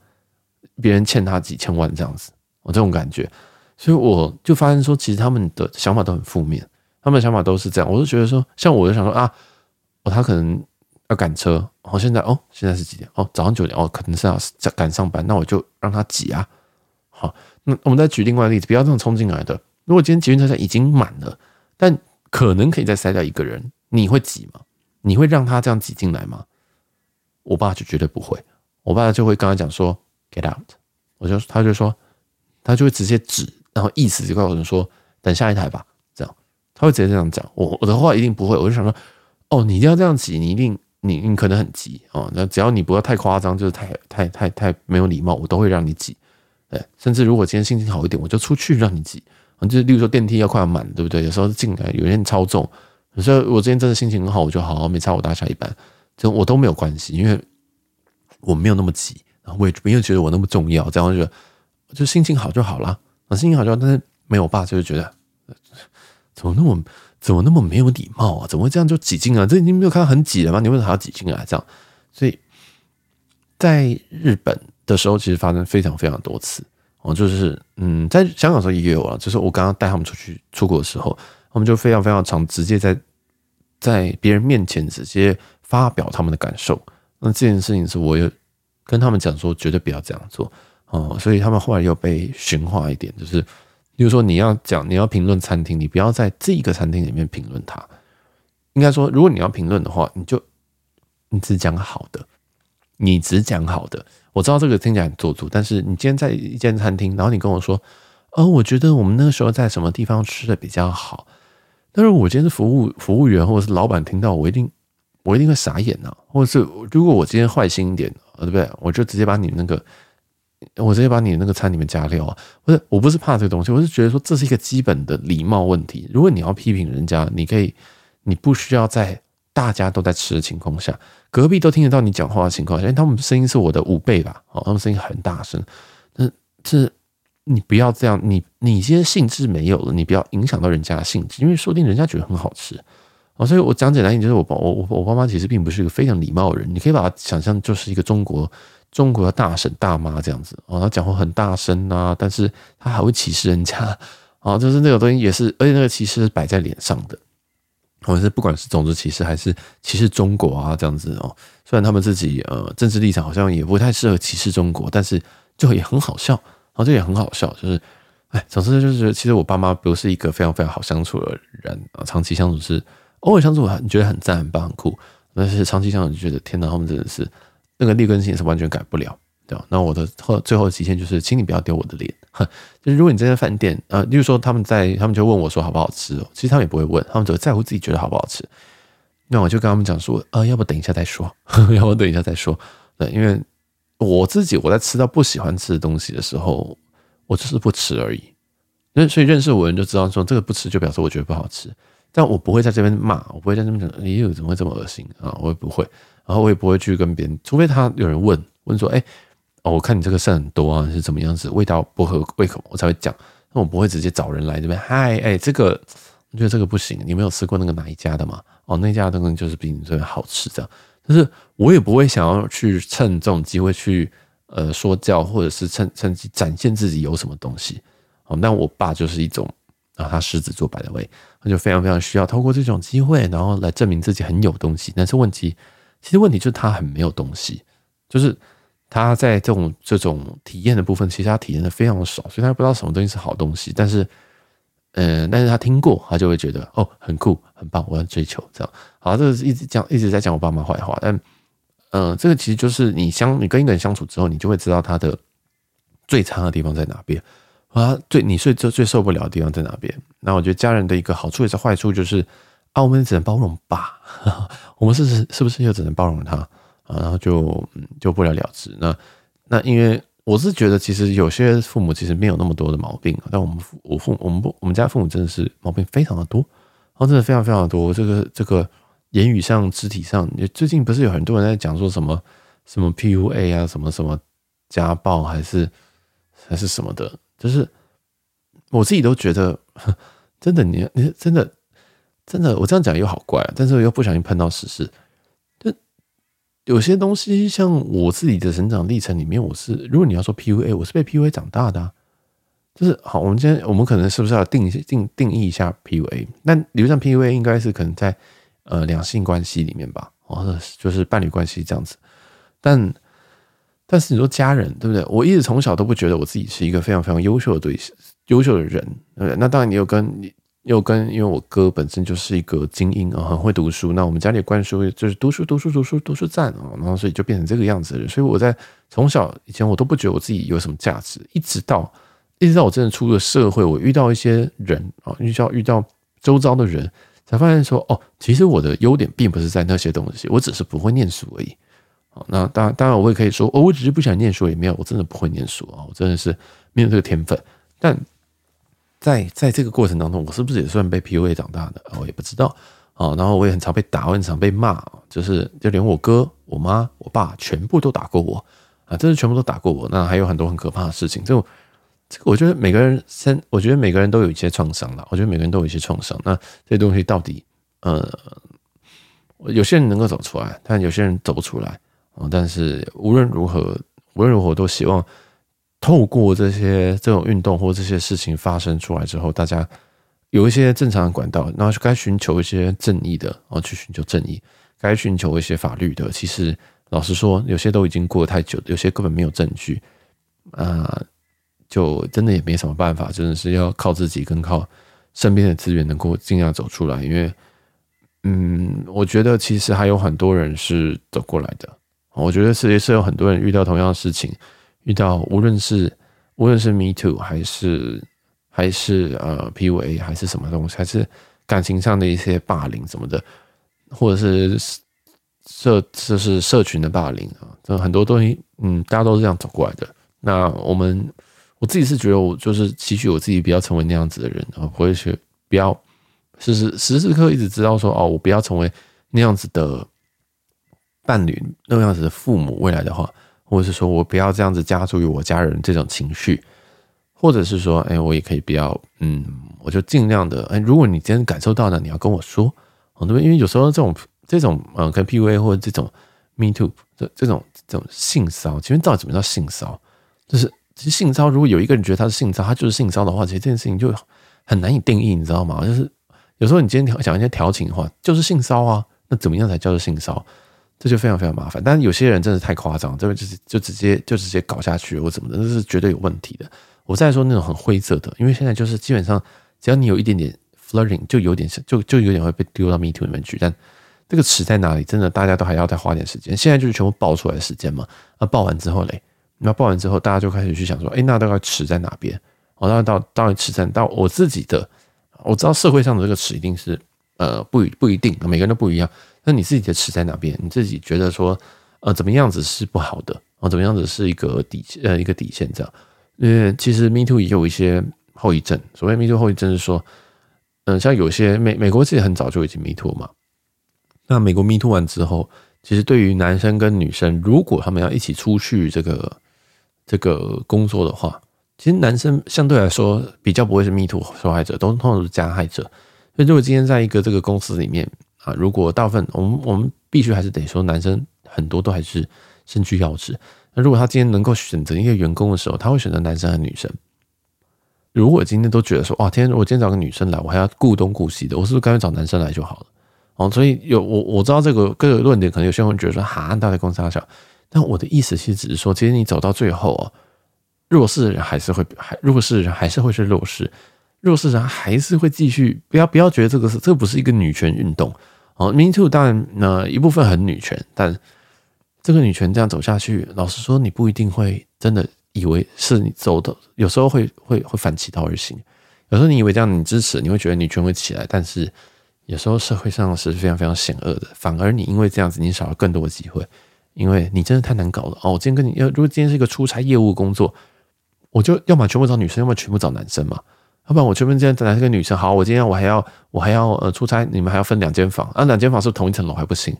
别人欠他几千万这样子，我这种感觉。所以我就发现说，其实他们的想法都很负面，他们的想法都是这样。我就觉得说，像我就想说啊，哦，他可能。要赶车，哦，现在哦，现在是几点？哦，早上九点，哦，可能是要赶上班，那我就让他挤啊。好，那我们再举另外一个例子，不要这种冲进来的。如果今天捷运车厢已经满了，但可能可以再塞掉一个人，你会挤吗？你会让他这样挤进来吗？我爸就绝对不会，我爸就会跟他讲说 “get out”，我就他就说，他就会直接指，然后意思就告诉人说等下一台吧，这样他会直接这样讲。我我的话一定不会，我就想说，哦，你一定要这样挤，你一定。你你可能很急哦，那只要你不要太夸张，就是太太太太没有礼貌，我都会让你挤。对，甚至如果今天心情好一点，我就出去让你挤。就是例如说电梯要快要满，对不对？有时候进来有点超重，有时候我今天真的心情很好，我就好好没差，我搭下一班，就我都没有关系，因为我没有那么急，然后我也没有觉得我那么重要，这样就就心情好就好了，啊，心情好就好，但是没有我爸就是觉得怎么那么。怎么那么没有礼貌啊？怎么会这样就挤进来？这已经没有看到很挤了吗？你为什么还要挤进来？这样，所以在日本的时候，其实发生非常非常多次哦。就是嗯，在香港时候也有啊。就是我刚刚带他们出去出国的时候，他们就非常非常常直接在在别人面前直接发表他们的感受。那这件事情是我有跟他们讲说，绝对不要这样做哦。所以他们后来又被驯化一点，就是。比如说，你要讲，你要评论餐厅，你不要在这一个餐厅里面评论它。应该说，如果你要评论的话，你就你只讲好的，你只讲好的。我知道这个听起来很做作，但是你今天在一间餐厅，然后你跟我说，哦，我觉得我们那个时候在什么地方吃的比较好。但是我今天是服务服务员或者是老板，听到我一定我一定会傻眼呐。或者是如果我今天坏心一点，对不对？我就直接把你那个。我直接把你那个餐里面加料啊！不是，我不是怕这个东西，我是觉得说这是一个基本的礼貌问题。如果你要批评人家，你可以，你不需要在大家都在吃的情况下，隔壁都听得到你讲话的情况下，因为他们声音是我的五倍吧？哦，他们声音很大声。那这你不要这样，你你现在兴致没有了，你不要影响到人家的兴致，因为说不定人家觉得很好吃哦。所以我讲简单一点，就是我我我我爸妈其实并不是一个非常礼貌的人，你可以把它想象就是一个中国。中国的大婶大妈这样子哦，他讲话很大声啊，但是他还会歧视人家啊，就是那个东西也是，而且那个歧视是摆在脸上的，或者是不管是种族歧视还是歧视中国啊这样子哦，虽然他们自己呃政治立场好像也不太适合歧视中国，但是就也很好笑，然后这也很好笑，就是哎，总之就是觉得其实我爸妈不是一个非常非常好相处的人啊，长期相处是偶尔相处你觉得很赞很棒很酷，但是长期相处就觉得天哪，他们真的是。那个劣根性是完全改不了，对吧？那我的后最后极限就是，请你不要丢我的脸。就是如果你这饭店，呃，例如说他们在，他们就问我说好不好吃哦，其实他们也不会问，他们只会在乎自己觉得好不好吃。那我就跟他们讲说，呃，要不等一下再说，要不等一下再说。对，因为我自己我在吃到不喜欢吃的东西的时候，我就是不吃而已。那所以认识我的人就知道说，这个不吃就表示我觉得不好吃，但我不会在这边骂，我不会在这边讲，哎呦，怎么会这么恶心啊？我也不会。然后我也不会去跟别人，除非他有人问问说：“哎，哦，我看你这个剩很多啊，是怎么样子？味道不合胃口，我才会讲。那我不会直接找人来这边，嗨，哎，这个我觉得这个不行，你没有吃过那个哪一家的吗？哦，那家的东西就是比你这边好吃，这样。但是我也不会想要去趁这种机会去呃说教，或者是趁趁机展现自己有什么东西。哦，那我爸就是一种啊，他狮子座摆的位他就非常非常需要透过这种机会，然后来证明自己很有东西。但是问题。其实问题就是他很没有东西，就是他在这种这种体验的部分，其实他体验的非常少，所以他不知道什么东西是好东西。但是，嗯、呃，但是他听过，他就会觉得哦，很酷，很棒，我要追求这样。好，这个是一直讲一直在讲我爸妈坏话，但呃，这个其实就是你相你跟一个人相处之后，你就会知道他的最差的地方在哪边，啊，最你最最最受不了的地方在哪边。那我觉得家人的一个好处也是坏处，就是啊，我们只能包容吧，我们是是是不是又只能包容他啊？然后就就不了了之。那那因为我是觉得，其实有些父母其实没有那么多的毛病，但我们我父我们不我们家父母真的是毛病非常的多，然后真的非常非常多，这个这个。言语上、肢体上，最近不是有很多人在讲说什么什么 PUA 啊，什么什么家暴，还是还是什么的，就是我自己都觉得，真的，你你真的真的，我这样讲又好怪，但是我又不小心碰到时事，就有些东西，像我自己的成长历程里面，我是如果你要说 PUA，我是被 PUA 长大的，就是好，我们今天我们可能是不是要定定定义一下 PUA？那理论上 PUA 应该是可能在。呃，两性关系里面吧，或哦，就是伴侣关系这样子。但，但是你说家人，对不对？我一直从小都不觉得我自己是一个非常非常优秀的对，优秀的人，对不对？那当然，你有跟你又跟，因为我哥本身就是一个精英啊，很会读书。那我们家里灌输就是读书，读书，读书，读书赞啊，然后所以就变成这个样子的人。所以我在从小以前我都不觉得我自己有什么价值，一直到一直到我真的出了社会，我遇到一些人啊，遇到遇到周遭的人。才发现说哦，其实我的优点并不是在那些东西，我只是不会念书而已。好，那当然，当然我也可以说哦，我只是不想念书，也没有，我真的不会念书啊，我真的是没有这个天分。但在在这个过程当中，我是不是也算被 PUA 长大的？我也不知道啊。然后我也很常被打，我很常被骂，就是就连我哥、我妈、我爸全部都打过我啊，真的全部都打过我。那还有很多很可怕的事情，就。这个我觉得每个人身，我觉得每个人都有一些创伤了。我觉得每个人都有一些创伤。那这些东西到底，呃，有些人能够走出来，但有些人走不出来啊。但是无论如何，无论如何，都希望透过这些这种运动或这些事情发生出来之后，大家有一些正常的管道，然后该寻求一些正义的，然后去寻求正义；该寻求一些法律的，其实老实说，有些都已经过太久，有些根本没有证据啊。就真的也没什么办法，真的是要靠自己跟靠身边的资源，能够尽量走出来。因为，嗯，我觉得其实还有很多人是走过来的。我觉得世界是有很多人遇到同样的事情，遇到无论是无论是 Me Too 还是还是呃 PUA 还是什么东西，还是感情上的一些霸凌什么的，或者是社就是社群的霸凌啊，这很多东西，嗯，大家都是这样走过来的。那我们。我自己是觉得，我就是期许我自己不要成为那样子的人啊，不会去不要时时时时刻一直知道说哦，我不要成为那样子的伴侣，那样子的父母。未来的话，或者是说我不要这样子加诸于我家人这种情绪，或者是说，哎，我也可以不要，嗯，我就尽量的，哎，如果你今天感受到的，你要跟我说，哦，对？因为有时候这种这种，嗯，跟 PUA 或者这种 Me Too 这这种这种性骚，其实到底怎么叫性骚？就是。其实性骚，如果有一个人觉得他是性骚，他就是性骚的话，其实这件事情就很难以定义，你知道吗？就是有时候你今天讲一些调情的话，就是性骚啊，那怎么样才叫做性骚？这就非常非常麻烦。但有些人真的太夸张，这边就是就直接就直接搞下去或怎么的，那是绝对有问题的。我再说那种很灰色的，因为现在就是基本上只要你有一点点 flirting，就有点就就有点会被丢到 Me Too 里面去。但这个尺在哪里？真的大家都还要再花点时间。现在就是全部爆出来的时间嘛，那爆完之后嘞？那报完之后，大家就开始去想说，哎，那大概尺在哪边？哦，那到到底尺在到我自己的，我知道社会上的这个尺一定是，呃，不不一定，每个人都不一样。那你自己的尺在哪边？你自己觉得说，呃，怎么样子是不好的？啊，怎么样子是一个底呃一个底线这样？因为其实 Me Too 也有一些后遗症。所谓 Me Too 后遗症是说，嗯、像有些美美国自己很早就已经 Me Too 嘛。那美国 Me Too 完之后，其实对于男生跟女生，如果他们要一起出去这个。这个工作的话，其实男生相对来说比较不会是 Me Too 受害者，都通常是加害者。所以如果今天在一个这个公司里面啊，如果大部分我们我们必须还是得说，男生很多都还是身居要职。那如果他今天能够选择一个员工的时候，他会选择男生和女生。如果今天都觉得说，哇，天，我今天找个女生来，我还要顾东顾西的，我是不是干脆找男生来就好了？哦，所以有我我知道这个各个论点，可能有些人会觉得说，哈，大家公司大小。但我的意思其实只是说，其实你走到最后啊，弱势的人还是会还弱势的人还是会是弱势，弱势人还是会继续。不要不要觉得这个是这不是一个女权运动哦。Me Too 当然呢一部分很女权，但这个女权这样走下去，老实说，你不一定会真的以为是你走的，有时候会会会反其道而行。有时候你以为这样你支持，你会觉得女权会起来，但是有时候社会上是非常非常险恶的，反而你因为这样子，你少了更多的机会，因为你真的太难搞了哦。我今天跟你要，如果今天是一个出差业务工作，我就要么全部找女生，要么全部找男生嘛。要不然我这边今天找男生跟女生，好，我今天我还要我还要呃出差，你们还要分两间房啊，两间房是不是同一层楼还不行？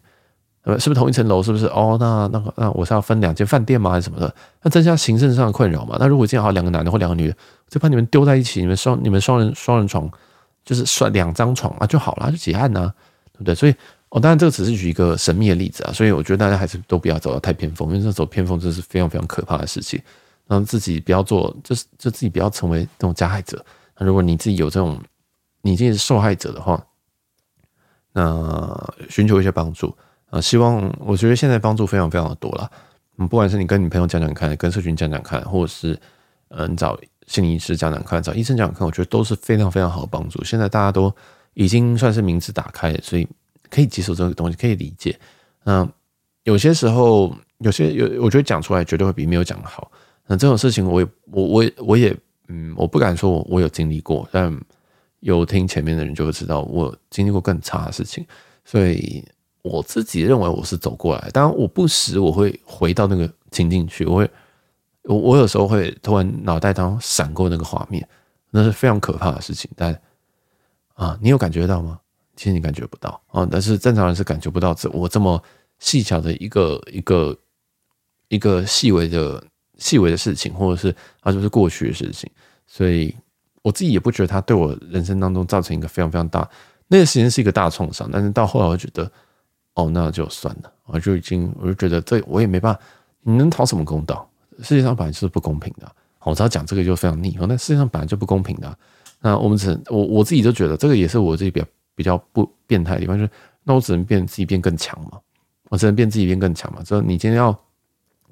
呃，是不是同一层楼？是不是？哦，那那个，那我是要分两间饭店吗？还是什么的？那增加行政上的困扰嘛？那如果今天好两个男的或两个女的，就把你们丢在一起，你们双你们双人双人床，就是双两张床啊就好了，就结案呐，对不对？所以，哦，当然这个只是举一个神秘的例子啊。所以我觉得大家还是都不要走到太偏锋，因为这走偏锋这是非常非常可怕的事情。让自己不要做，就是就自己不要成为这种加害者。如果你自己有这种，你自己是受害者的话，那寻求一些帮助。啊，希望我觉得现在帮助非常非常的多了。嗯，不管是你跟你朋友讲讲看，跟社群讲讲看，或者是嗯找心理医师讲讲看，找医生讲讲看，我觉得都是非常非常好的帮助。现在大家都已经算是名字打开了，所以可以接受这个东西，可以理解。嗯，有些时候有些有，我觉得讲出来绝对会比没有讲的好。那这种事情我也我我我也嗯，我不敢说我有经历过，但有听前面的人就会知道我经历过更差的事情，所以。我自己认为我是走过来，当然我不时我会回到那个情境去，我会我我有时候会突然脑袋当中闪过那个画面，那是非常可怕的事情。但啊，你有感觉到吗？其实你感觉不到啊，但是正常人是感觉不到这我这么细小的一个一个一个细微的细微的事情，或者是啊就是过去的事情，所以我自己也不觉得它对我人生当中造成一个非常非常大那个时间是一个大创伤，但是到后来我觉得。哦，那就算了，我就已经，我就觉得这我也没办法，你能讨什么公道？世界上本来就是不公平的。我知道讲这个就非常腻，那世界上本来就不公平的。那我们只能，我我自己都觉得这个也是我自己比较比较不变态的地方，就是那我只能变自己变更强嘛，我只能变自己变更强嘛。说你今天要，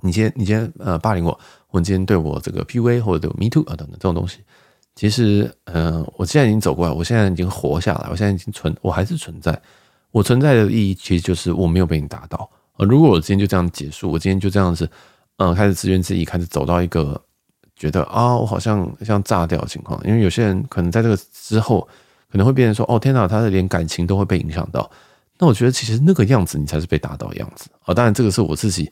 你今天你今天呃霸凌我，我今天对我这个 PUA 或者对我 Me Too 啊等等这种东西，其实嗯、呃，我现在已经走过来，我现在已经活下来，我现在已经存，我还是存在。我存在的意义其实就是我没有被你打倒啊！如果我今天就这样结束，我今天就这样子，嗯，开始自怨自艾，开始走到一个觉得啊，我好像像炸掉的情况。因为有些人可能在这个之后，可能会变成说，哦，天哪，他的连感情都会被影响到。那我觉得其实那个样子，你才是被打倒的样子啊！当然，这个是我自己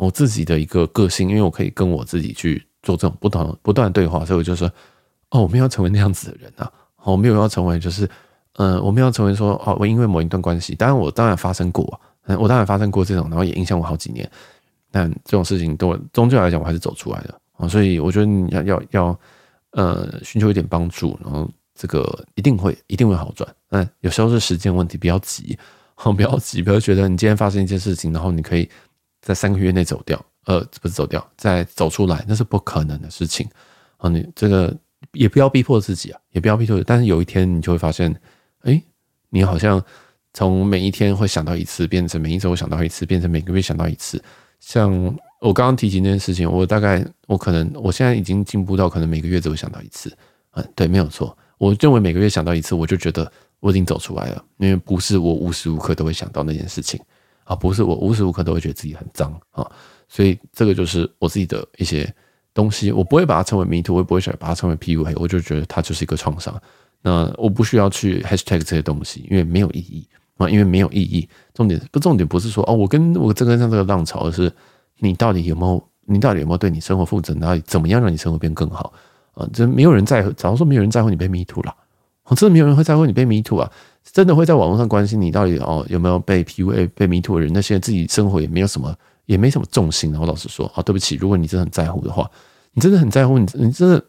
我自己的一个个性，因为我可以跟我自己去做这种不断不断对话，所以我就说，哦，我没有要成为那样子的人啊，我没有要成为就是。嗯，我没有成为说哦，我因为某一段关系，当然我当然发生过，嗯，我当然发生过这种，然后也影响我好几年，但这种事情对我终究来讲，我还是走出来的啊，所以我觉得你要要要呃寻求一点帮助，然后这个一定会一定会好转，嗯，有时候是时间问题，不要急，好，不要急，不要觉得你今天发生一件事情，然后你可以在三个月内走掉，呃，不是走掉，再走出来，那是不可能的事情啊，你这个也不要逼迫自己啊，也不要逼迫，但是有一天你就会发现。哎，你好像从每一天会想到一次，变成每一周想到一次，变成每个月想到一次。像我刚刚提及那件事情，我大概我可能我现在已经进步到可能每个月只会想到一次。嗯，对，没有错。我认为每个月想到一次，我就觉得我已经走出来了，因为不是我无时无刻都会想到那件事情啊，不是我无时无刻都会觉得自己很脏啊。所以这个就是我自己的一些东西，我不会把它称为迷途我也不会想把它称为 PUA，我就觉得它就是一个创伤。那我不需要去 hashtag 这些东西，因为没有意义啊，因为没有意义。重点不，重点不是说哦，我跟我这个上这个浪潮，而是你到底有没有，你到底有没有对你生活负责？到底怎么样让你生活变更好啊？这没有人在乎。假如说没有人在乎你被迷途了，我，真的没有人会在乎你被迷途啊？真的会在网络上关心你到底哦有没有被 PUA 被迷途的人？那些自己生活也没有什么，也没什么重心。然后老实说啊，对不起，如果你真的很在乎的话，你真的很在乎，你你真的。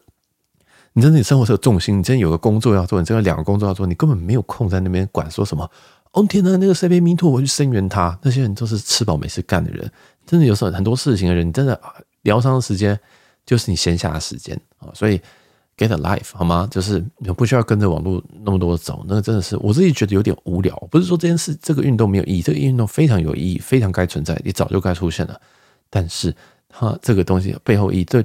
你真的你生活是有重心，你真的有个工作要做，你真的两个工作要做，你根本没有空在那边管说什么。哦天哪，那个谁被迷途我去声援他。那些人都是吃饱没事干的人，真的有时候很多事情的人，真的疗伤的时间就是你闲暇的时间啊。所以 get a life 好吗？就是你不需要跟着网络那么多走，那个真的是我自己觉得有点无聊。不是说这件事这个运动没有意义，这个运动非常有意义，非常该存在，也早就该出现了。但是它这个东西背后意义对。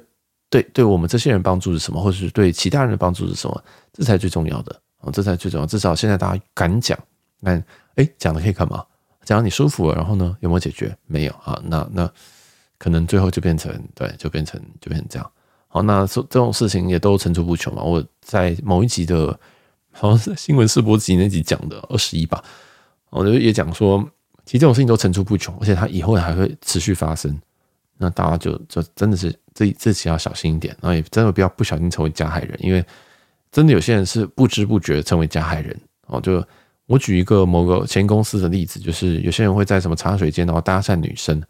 对，对我们这些人帮助是什么，或者是对其他人的帮助是什么？这才最重要的啊！这才最重要。至少现在大家敢讲，那哎，讲了可以干嘛？只要你舒服了，然后呢，有没有解决？没有啊，那那可能最后就变成对，就变成就变成这样。那这这种事情也都层出不穷嘛。我在某一集的，好像是新闻试播集那集讲的二十一吧，我就也讲说，其实这种事情都层出不穷，而且它以后还会持续发生。那大家就就真的是自己自己要小心一点，然后也真的不要不小心成为加害人，因为真的有些人是不知不觉成为加害人哦。就我举一个某个前公司的例子，就是有些人会在什么茶水间然后搭讪女生，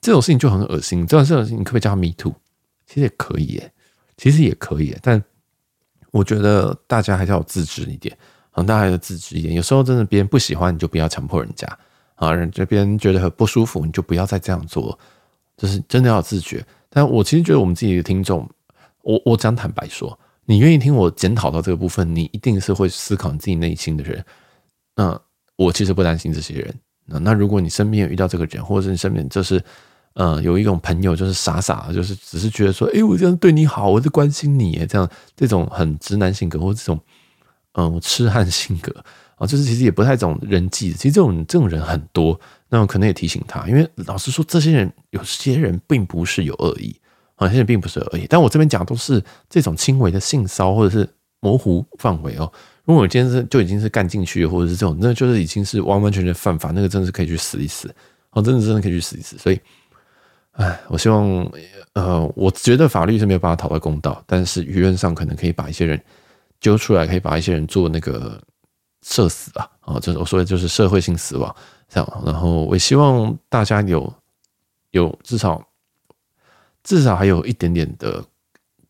这种事情就很恶心。这种事情你可不可以叫他 me too？其实也可以，其实也可以，但我觉得大家还是要自知一点啊，大家还是自知一点。有时候真的别人不喜欢你就不要强迫人家啊，人这边觉得很不舒服你就不要再这样做。就是真的要自觉，但我其实觉得我们自己的听众，我我讲坦白说，你愿意听我检讨到这个部分，你一定是会思考你自己内心的人。那我其实不担心这些人。那那如果你身边有遇到这个人，或者是你身边就是呃有一种朋友，就是傻傻的，就是只是觉得说，哎，我这样对你好，我在关心你，这样这种很直男性格，或这种嗯痴汉性格啊，就是其实也不太懂人际。其实这种这种人很多。那我可能也提醒他，因为老实说，这些人有些人并不是有恶意啊，有些人并不是有恶意。但我这边讲都是这种轻微的性骚或者是模糊范围哦。如果我今天是就已经是干进去，或者是这种，那就是已经是完完全全犯法，那个真的是可以去死一死哦，真的真的可以去死一死。所以，哎，我希望呃，我觉得法律是没有办法讨到公道，但是舆论上可能可以把一些人揪出来，可以把一些人做那个社死吧啊，就是我说的就是社会性死亡。这样，然后我希望大家有有至少至少还有一点点的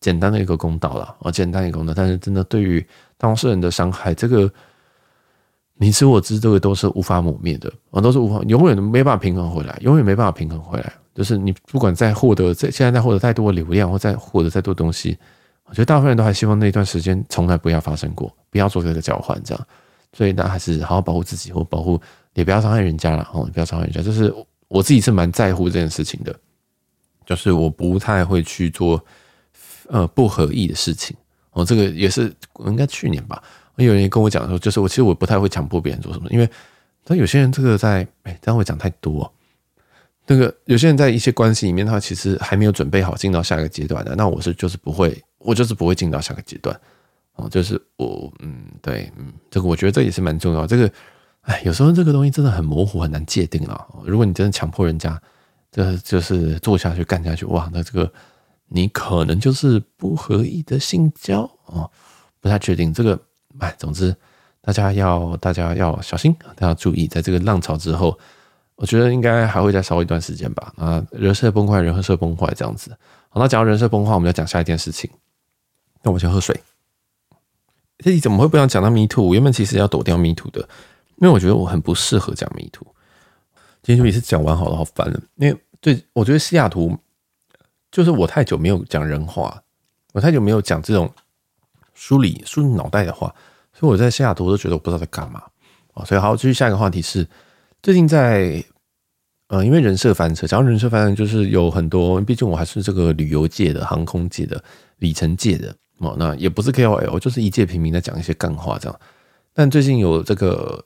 简单的一个公道了啊，简单一个公道。但是真的对于当事人的伤害，这个你知我知，这个都是无法抹灭的啊，都是无法永远都没办法平衡回来，永远没办法平衡回来。就是你不管再获得在现在再获得再多的流量，或再获得再多东西，我觉得大部分人都还希望那段时间从来不要发生过，不要做这个交换，这样。所以大家还是好好保护自己，或保护。也不要伤害人家了哦，不要伤害人家。就是我自己是蛮在乎这件事情的，就是我不太会去做呃不合意的事情哦。这个也是应该去年吧，有人跟我讲说，就是我其实我不太会强迫别人做什么，因为但有些人这个在哎，这样会讲太多。那个有些人在一些关系里面，他其实还没有准备好进到下一个阶段的，那我是就是不会，我就是不会进到下个阶段哦。就是我嗯，对嗯，这个我觉得这也是蛮重要，这个。哎，有时候这个东西真的很模糊，很难界定了。如果你真的强迫人家，这就是做下去、干下去，哇，那这个你可能就是不合意的性交哦，不太确定这个。哎，总之大家要大家要小心，大家要注意，在这个浪潮之后，我觉得应该还会再烧一段时间吧。啊，人设崩坏，人设崩坏这样子。好，那讲到人设崩坏，我们要讲下一件事情。那我先喝水。这里怎么会不想讲到 Me Too？我原本其实要躲掉 Me Too 的。因为我觉得我很不适合讲 MeToo，今天就也是讲完好了，好烦了。因为对，我觉得西雅图就是我太久没有讲人话，我太久没有讲这种梳理梳理脑袋的话，所以我在西雅图都觉得我不知道在干嘛啊。所以好，继续下一个话题是最近在呃，因为人设翻车，讲到人设翻车，就是有很多，毕竟我还是这个旅游界的、航空界的、里程界的哦，那也不是 KOL，就是一介平民在讲一些干话这样。但最近有这个。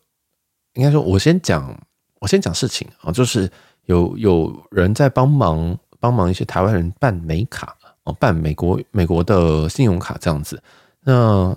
应该说，我先讲，我先讲事情啊，就是有有人在帮忙帮忙一些台湾人办美卡哦，办美国美国的信用卡这样子。那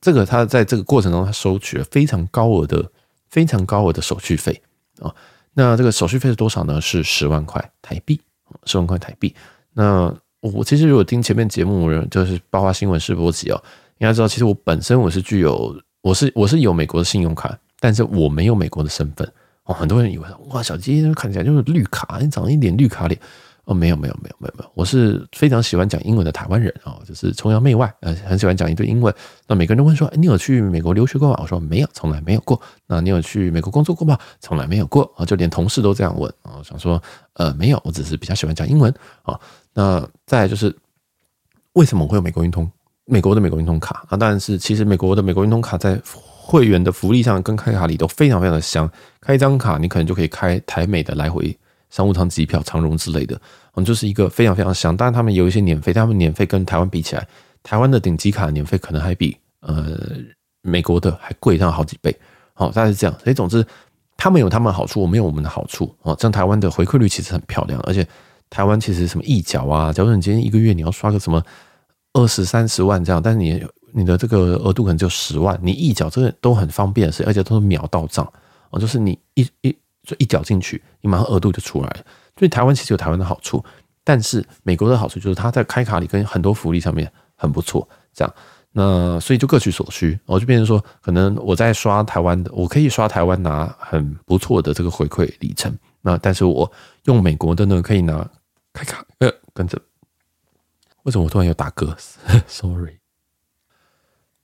这个他在这个过程中，他收取了非常高额的非常高额的手续费啊。那这个手续费是多少呢？是十万块台币，十万块台币。那我其实如果听前面节目，就是八卦新闻试播集哦，应该知道，其实我本身我是具有，我是我是有美国的信用卡。但是我没有美国的身份哦，很多人以为哇，小鸡看起来就是绿卡，你长一点绿卡脸哦，没有没有没有没有没有，我是非常喜欢讲英文的台湾人哦，就是崇洋媚外，呃，很喜欢讲一堆英文。那每个人都问说，你有去美国留学过吗？我说没有，从来没有过。那你有去美国工作过吗？从来没有过啊，就连同事都这样问啊，想说呃没有，我只是比较喜欢讲英文啊。那再就是为什么会有美国运通？美国的美国运通卡啊，当然是其实美国的美国运通卡在。会员的福利上跟开卡礼都非常非常的香，开一张卡你可能就可以开台美的来回商务舱机票、长荣之类的，嗯，就是一个非常非常香。当然他们有一些年费，但他们年费跟台湾比起来，台湾的顶级卡年费可能还比呃美国的还贵上好几倍。好，大概是这样。所以总之，他们有他们的好处，我们有我们的好处哦。像台湾的回馈率其实很漂亮，而且台湾其实什么一角啊，假如你今天一个月你要刷个什么二十三十万这样，但是你你的这个额度可能就十万，你一角这个都很方便的事，而且都是秒到账哦，就是你一一就一缴进去，你马上额度就出来了。所以台湾其实有台湾的好处，但是美国的好处就是它在开卡里跟很多福利上面很不错，这样。那所以就各取所需，我就变成说，可能我在刷台湾的，我可以刷台湾拿很不错的这个回馈里程，那但是我用美国的呢，可以拿开卡，呃，跟着，为什么我突然有打嗝？Sorry，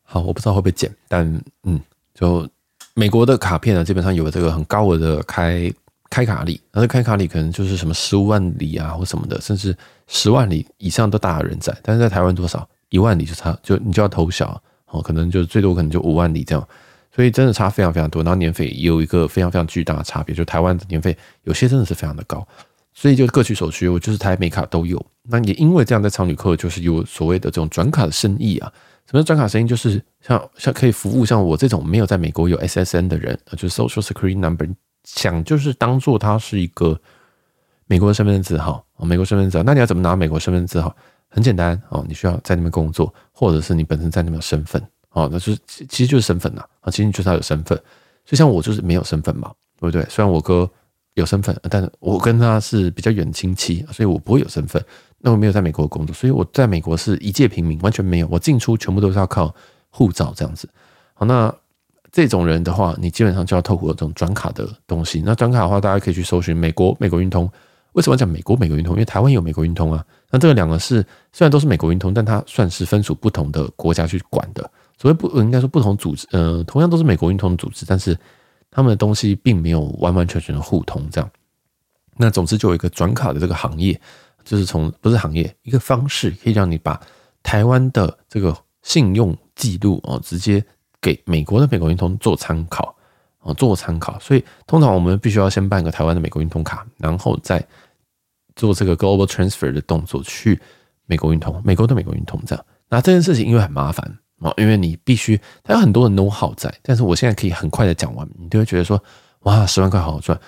好，我不知道会不会剪，但嗯，就美国的卡片呢，基本上有这个很高额的开开卡礼，那开卡礼可能就是什么十五万里啊或什么的，甚至十万里以上都大有人在，但是在台湾多少？一万里就差，就你就要投小哦，可能就最多可能就五万里这样，所以真的差非常非常多。然后年费也有一个非常非常巨大的差别，就台湾的年费有些真的是非常的高，所以就各取所需。我就是台美卡都有。那也因为这样，在常旅客就是有所谓的这种转卡的生意啊。什么叫转卡生意？就是像像可以服务像我这种没有在美国有 SSN 的人，就是 Social Security Number，想就是当做它是一个美国的身份证字号，美国身份证字号。那你要怎么拿美国身份证字号？很简单哦，你需要在那边工作，或者是你本身在那边有身份哦，那就是其实就是身份呐啊，其实你就是要有身份。所以像我就是没有身份嘛，对不对？虽然我哥有身份，但是我跟他是比较远亲戚，所以我不会有身份。那我没有在美国工作，所以我在美国是一介平民，完全没有。我进出全部都是要靠护照这样子。好，那这种人的话，你基本上就要透过这种转卡的东西。那转卡的话，大家可以去搜寻美国美国运通。为什么讲美国美国运通？因为台湾有美国运通啊。那这个两个是虽然都是美国运通，但它算是分属不同的国家去管的。所谓不，应该说不同组织，呃，同样都是美国运通的组织，但是他们的东西并没有完完全全的互通。这样，那总之就有一个转卡的这个行业，就是从不是行业一个方式，可以让你把台湾的这个信用记录哦，直接给美国的美国运通做参考哦，做参考。所以通常我们必须要先办个台湾的美国运通卡，然后再。做这个 global transfer 的动作去美国运通，美国的美国运通这样。那这件事情因为很麻烦啊，因为你必须它有很多的 know how 在。但是我现在可以很快的讲完，你就会觉得说，哇，十万块好好赚。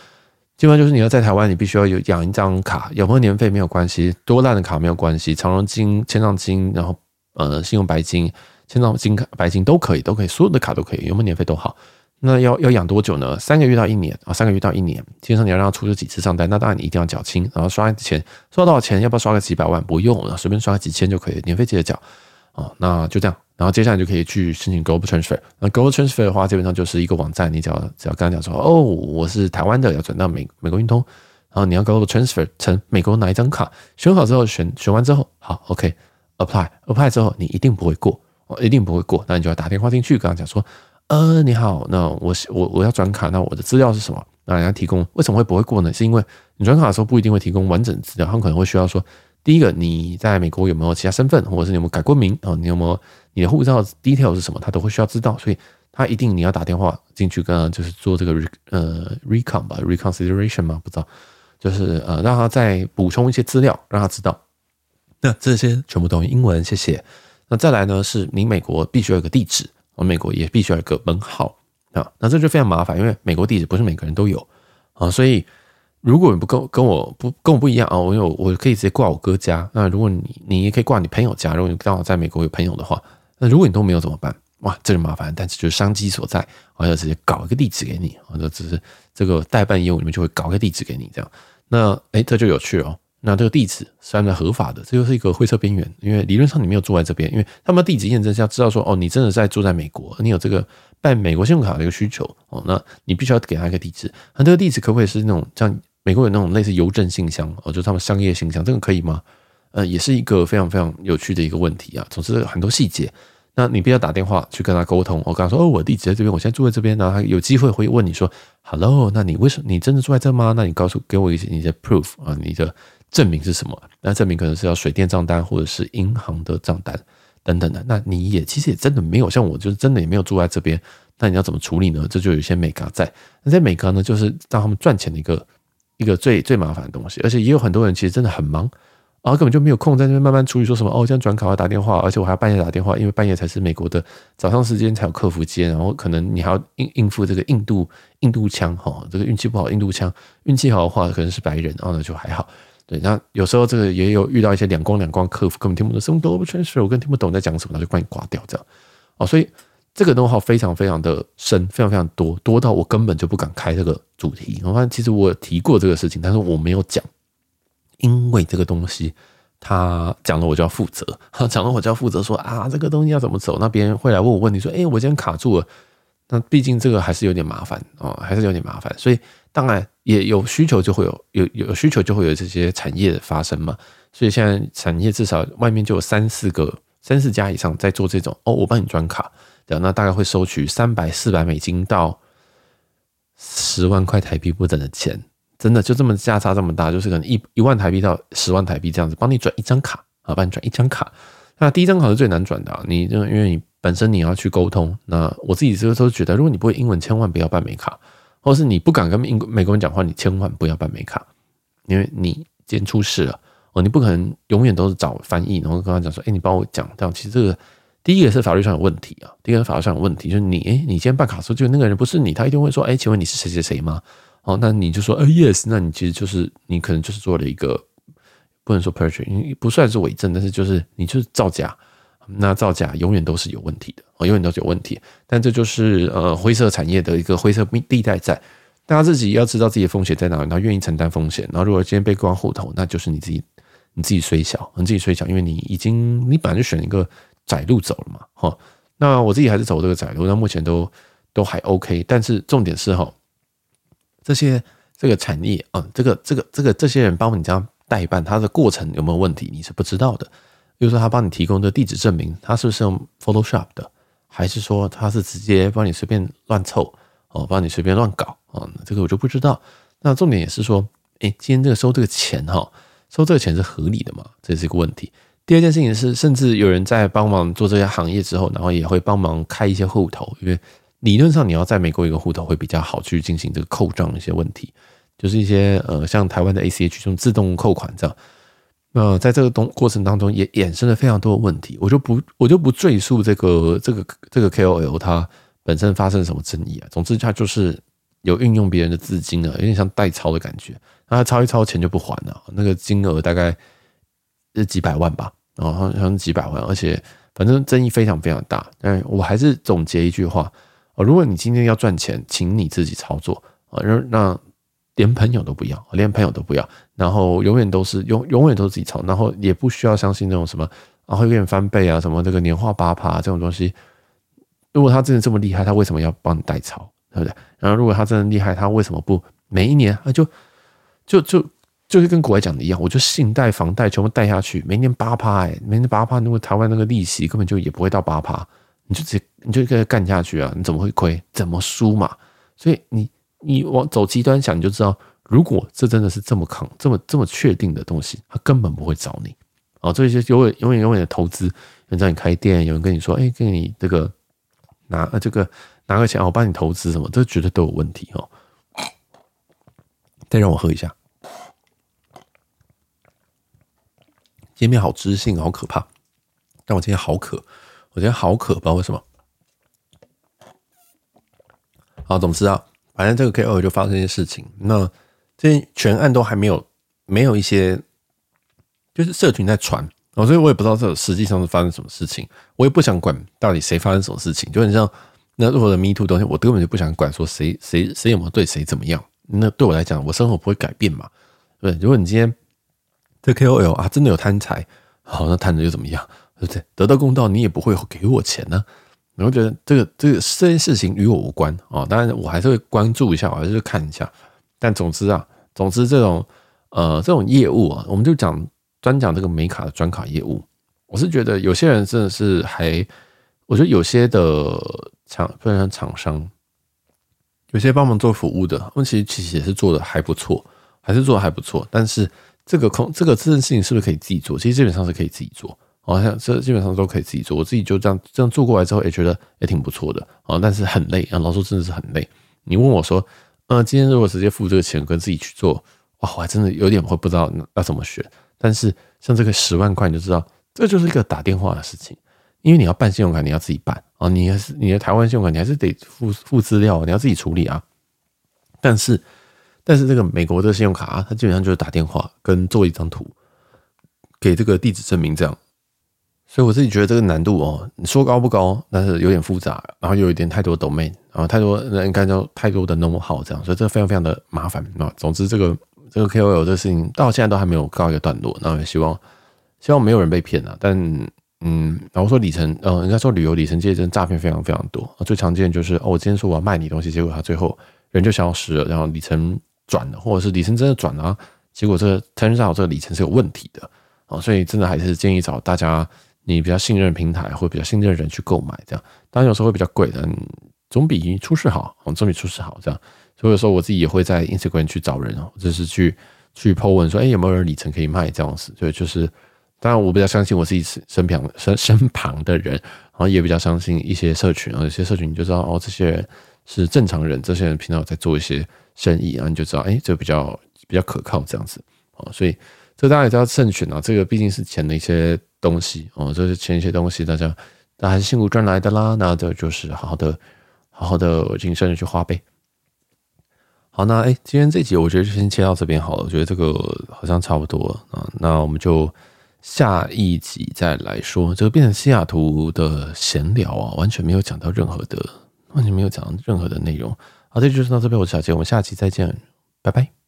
基本上就是你要在台湾，你必须要有养一张卡，有没有年费没有关系，多烂的卡没有关系，长荣金、签账金，然后呃信用白金、签账金卡、白金都可以，都可以，所有的卡都可以，有没有年费都好。那要 要养多久呢？三个月到一年啊，三个月到一年。基本上你要让他出这几次账单，那当然你一定要缴清，然后刷钱，刷多少钱？要不要刷个几百万？不用了，随便刷个几千就可以，年费记得缴啊。那就这样，然后接下来就可以去申请 Global Transfer。那 Global Transfer 的话，基本上就是一个网站，你只要只要跟他讲说，哦，我是台湾的，要转到美美国运通，然后你要 Global Transfer 成美国哪一张卡？选好之后，选选完之后，好，OK，Apply，Apply、之后，你一定不会过，哦一定不会过，那你就要打电话进去跟他讲说。呃，你好，那我我我要转卡，那我的资料是什么？那人家提供为什么会不会过呢？是因为你转卡的时候不一定会提供完整资料，他们可能会需要说，第一个你在美国有没有其他身份，或者是你有没有改过名啊？你有没有你的护照 detail 是什么？他都会需要知道，所以他一定你要打电话进去跟就是做这个 re 呃 recon 吧 reconsideration 嘛，不知道，就是呃让他再补充一些资料，让他知道。那这些全部都用英文，谢谢。那再来呢，是你美国必须要有个地址。我美国也必须要有个门号啊，那这就非常麻烦，因为美国地址不是每个人都有啊，所以如果你不跟跟我不跟我不一样啊，我有我可以直接挂我哥家。那如果你你也可以挂你朋友家，如果你刚好在美国有朋友的话，那如果你都没有怎么办？哇，这就麻烦，但是就是商机所在，我要直接搞一个地址给你，或者只是这个代办业务里面就会搞一个地址给你这样。那诶，这就有趣哦。那这个地址是按照合法的，这就是一个灰色边缘，因为理论上你没有住在这边，因为他们地址验证是要知道说，哦，你真的在住在美国，你有这个办美国信用卡的一个需求，哦，那你必须要给他一个地址。那这个地址可不可以是那种像美国有那种类似邮政信箱，哦，就是他们商业信箱，这个可以吗？呃，也是一个非常非常有趣的一个问题啊。总之很多细节，那你必要打电话去跟他沟通。我跟他说，哦，我地址在这边，我现在住在这边，然后他有机会会问你说，Hello，那你为什么你真的住在这吗？那你告诉给我一些你的 proof 啊，你的。证明是什么？那证明可能是要水电账单，或者是银行的账单等等的。那你也其实也真的没有像我，就是真的也没有住在这边。那你要怎么处理呢？这就有一些美咖在。那在美咖呢，就是让他们赚钱的一个一个最最麻烦的东西。而且也有很多人其实真的很忙然后根本就没有空在那边慢慢处理，说什么哦，这样转卡要打电话，而且我还要半夜打电话，因为半夜才是美国的早上时间才有客服接，然后可能你还要应应付这个印度印度腔哈，这个运气不好印度腔，运气好的话可能是白人，然后就还好。对，那有时候这个也有遇到一些两光两光客服根本听不懂什么 global transfer，我根本听不懂在讲什么，他就把你挂掉这样。哦，所以这个能耗非常非常的深，非常非常多，多到我根本就不敢开这个主题。我发现其实我提过这个事情，但是我没有讲。因为这个东西，他讲了我就要负责，讲了我就要负责说啊，这个东西要怎么走？那别人会来问我问题，说，哎，我今天卡住了。那毕竟这个还是有点麻烦哦，还是有点麻烦。所以当然也有需求，就会有有有需求，就会有这些产业的发生嘛。所以现在产业至少外面就有三四个、三四家以上在做这种哦，我帮你转卡，那大概会收取三百、四百美金到十万块台币不等的钱。真的就这么价差这么大，就是可能一一万台币到十万台币这样子，帮你转一张卡啊，帮你转一张卡。那第一张卡是最难转的，你就因为你本身你要去沟通。那我自己这个时候觉得，如果你不会英文，千万不要办美卡，或是你不敢跟英美国人讲话，你千万不要办美卡，因为你今天出事了哦，你不可能永远都是找翻译，然后跟他讲说，哎，你帮我讲这样。其实这个第一个是法律上有问题啊，第一个法律上有问题，就是你哎，你今天办卡的时候，就那个人不是你，他一定会说，哎，请问你是谁谁谁吗？哦，那你就说，呃，yes，那你其实就是你可能就是做了一个不能说 perjury，因为不算是伪证，但是就是你就是造假，那造假永远都是有问题的，哦，永远都是有问题。但这就是呃灰色产业的一个灰色地带在，大家自己要知道自己的风险在哪里，然后愿意承担风险。然后如果今天被关户头，那就是你自己你自己虽小，你自己虽小，因为你已经你本来就选一个窄路走了嘛，哈。那我自己还是走这个窄路，那目前都都还 OK，但是重点是哈。这些这个产业啊、这个这个这个这些人帮你这样代办，他的过程有没有问题，你是不知道的。比如说，他帮你提供的地址证明，他是不是用 Photoshop 的，还是说他是直接帮你随便乱凑哦，帮你随便乱搞啊、这个我就不知道。那重点也是说，哎，今天这个收这个钱哈，收这个钱是合理的吗？这是一个问题。第二件事情是，甚至有人在帮忙做这些行业之后，然后也会帮忙开一些户头，因为。理论上，你要在美国一个户头会比较好去进行这个扣账一些问题，就是一些呃，像台湾的 ACH 这种自动扣款这样。那在这个东过程当中，也衍生了非常多的问题，我就不我就不赘述这个这个这个 KOL 它本身发生什么争议啊。总之，它就是有运用别人的资金啊，有点像代抄的感觉。那他抄一抄钱就不还了，那个金额大概是几百万吧，然后好像几百万，而且反正争议非常非常大。但我还是总结一句话。如果你今天要赚钱，请你自己操作啊，让让连朋友都不要，连朋友都不要，然后永远都是永永远都是自己操，然后也不需要相信那种什么啊会给你翻倍啊，什么这个年化八趴这种东西。如果他真的这么厉害，他为什么要帮你代操，对不对？然后如果他真的厉害，他为什么不每一年啊就就就就是跟国外讲的一样，我就信贷房贷全部贷下去，每年八趴哎，每年八趴，如果台湾那个利息根本就也不会到八趴。你就直接你就跟他干下去啊！你怎么会亏？怎么输嘛？所以你你往走极端想，你就知道，如果这真的是这么扛、这么这么确定的东西，他根本不会找你哦。这些永远永远永远的投资，有人让你开店，有人跟你说：“哎，给你这个拿这个拿个钱，我帮你投资什么？”这绝对都有问题哦。再让我喝一下，今天好知性，好可怕。但我今天好渴。我觉得好渴，不知道为什么。好，总之啊，反正这个 K O 就发生一些事情。那这全案都还没有，没有一些，就是社群在传，所以我也不知道这实际上是发生什么事情。我也不想管到底谁发生什么事情，就很像那如果的 Me Too 东西，我根本就不想管说谁谁谁有没有对谁怎么样。那对我来讲，我生活不会改变嘛。对，如果你今天这 KOL 啊真的有贪财，好，那贪的又怎么样？对不对？得到公道，你也不会给我钱呢、啊。然后觉得这个这个这件事情与我无关啊。当然，我还是会关注一下，我还是会看一下。但总之啊，总之这种呃这种业务啊，我们就讲专讲这个美卡的专卡业务。我是觉得有些人真的是还，我觉得有些的厂，不然厂商，有些帮忙做服务的，他们其实其实也是做的还不错，还是做的还不错。但是这个空这个这件事情是不是可以自己做？其实基本上是可以自己做。好像这基本上都可以自己做，我自己就这样这样做过来之后，也觉得也挺不错的啊。但是很累啊，老说真的是很累。你问我说，呃，今天如果直接付这个钱跟自己去做，哇，我还真的有点会不知道要怎么选。但是像这个十万块，你就知道这就是一个打电话的事情，因为你要办信用卡，你要自己办啊，你还是你的台湾信用卡，你还是得付付资料，你要自己处理啊。但是但是这个美国的信用卡，它基本上就是打电话跟做一张图，给这个地址证明这样。所以我自己觉得这个难度哦，你说高不高，但是有点复杂，然后又有一点太多 domain，然后太多应该叫太多的 know-how 这样，所以这非常非常的麻烦啊。总之，这个这个 KOL 这个事情到现在都还没有告一个段落，那也希望希望没有人被骗啊。但嗯，然后说里程，嗯，应该说旅游里程界真诈骗非常非常多，最常见就是哦，我今天说我要卖你东西，结果他最后人就消失了，然后里程转了，或者是里程真的转了，结果这个 turns out 这个里程是有问题的啊，所以真的还是建议找大家。你比较信任平台，或比较信任人去购买，这样当然有时候会比较贵的，总比出事好，总比出事好这样。所以有时候我自己也会在 Instagram 去找人，或者是去去 po 文说，哎，有没有人里程可以卖这样子？所以就是，当然我比较相信我自己身旁身身旁的人，然后也比较相信一些社群，然后有些社群你就知道哦，这些人是正常人，这些人平常在做一些生意，然后你就知道，哎，这比较比较可靠这样子啊。所以这大家也都要慎选啊，这个毕竟是钱的一些。东西哦，这是前一些东西，大家那还是辛苦赚来的啦。那这就是好好的、好好的谨慎的去花呗。好，那哎，今天这集我觉得就先切到这边好了。我觉得这个好像差不多啊。那我们就下一集再来说。这个变成西雅图的闲聊啊，完全没有讲到任何的，完全没有讲任何的内容。好，这就是到这边，我是小杰，我们下期再见，拜拜。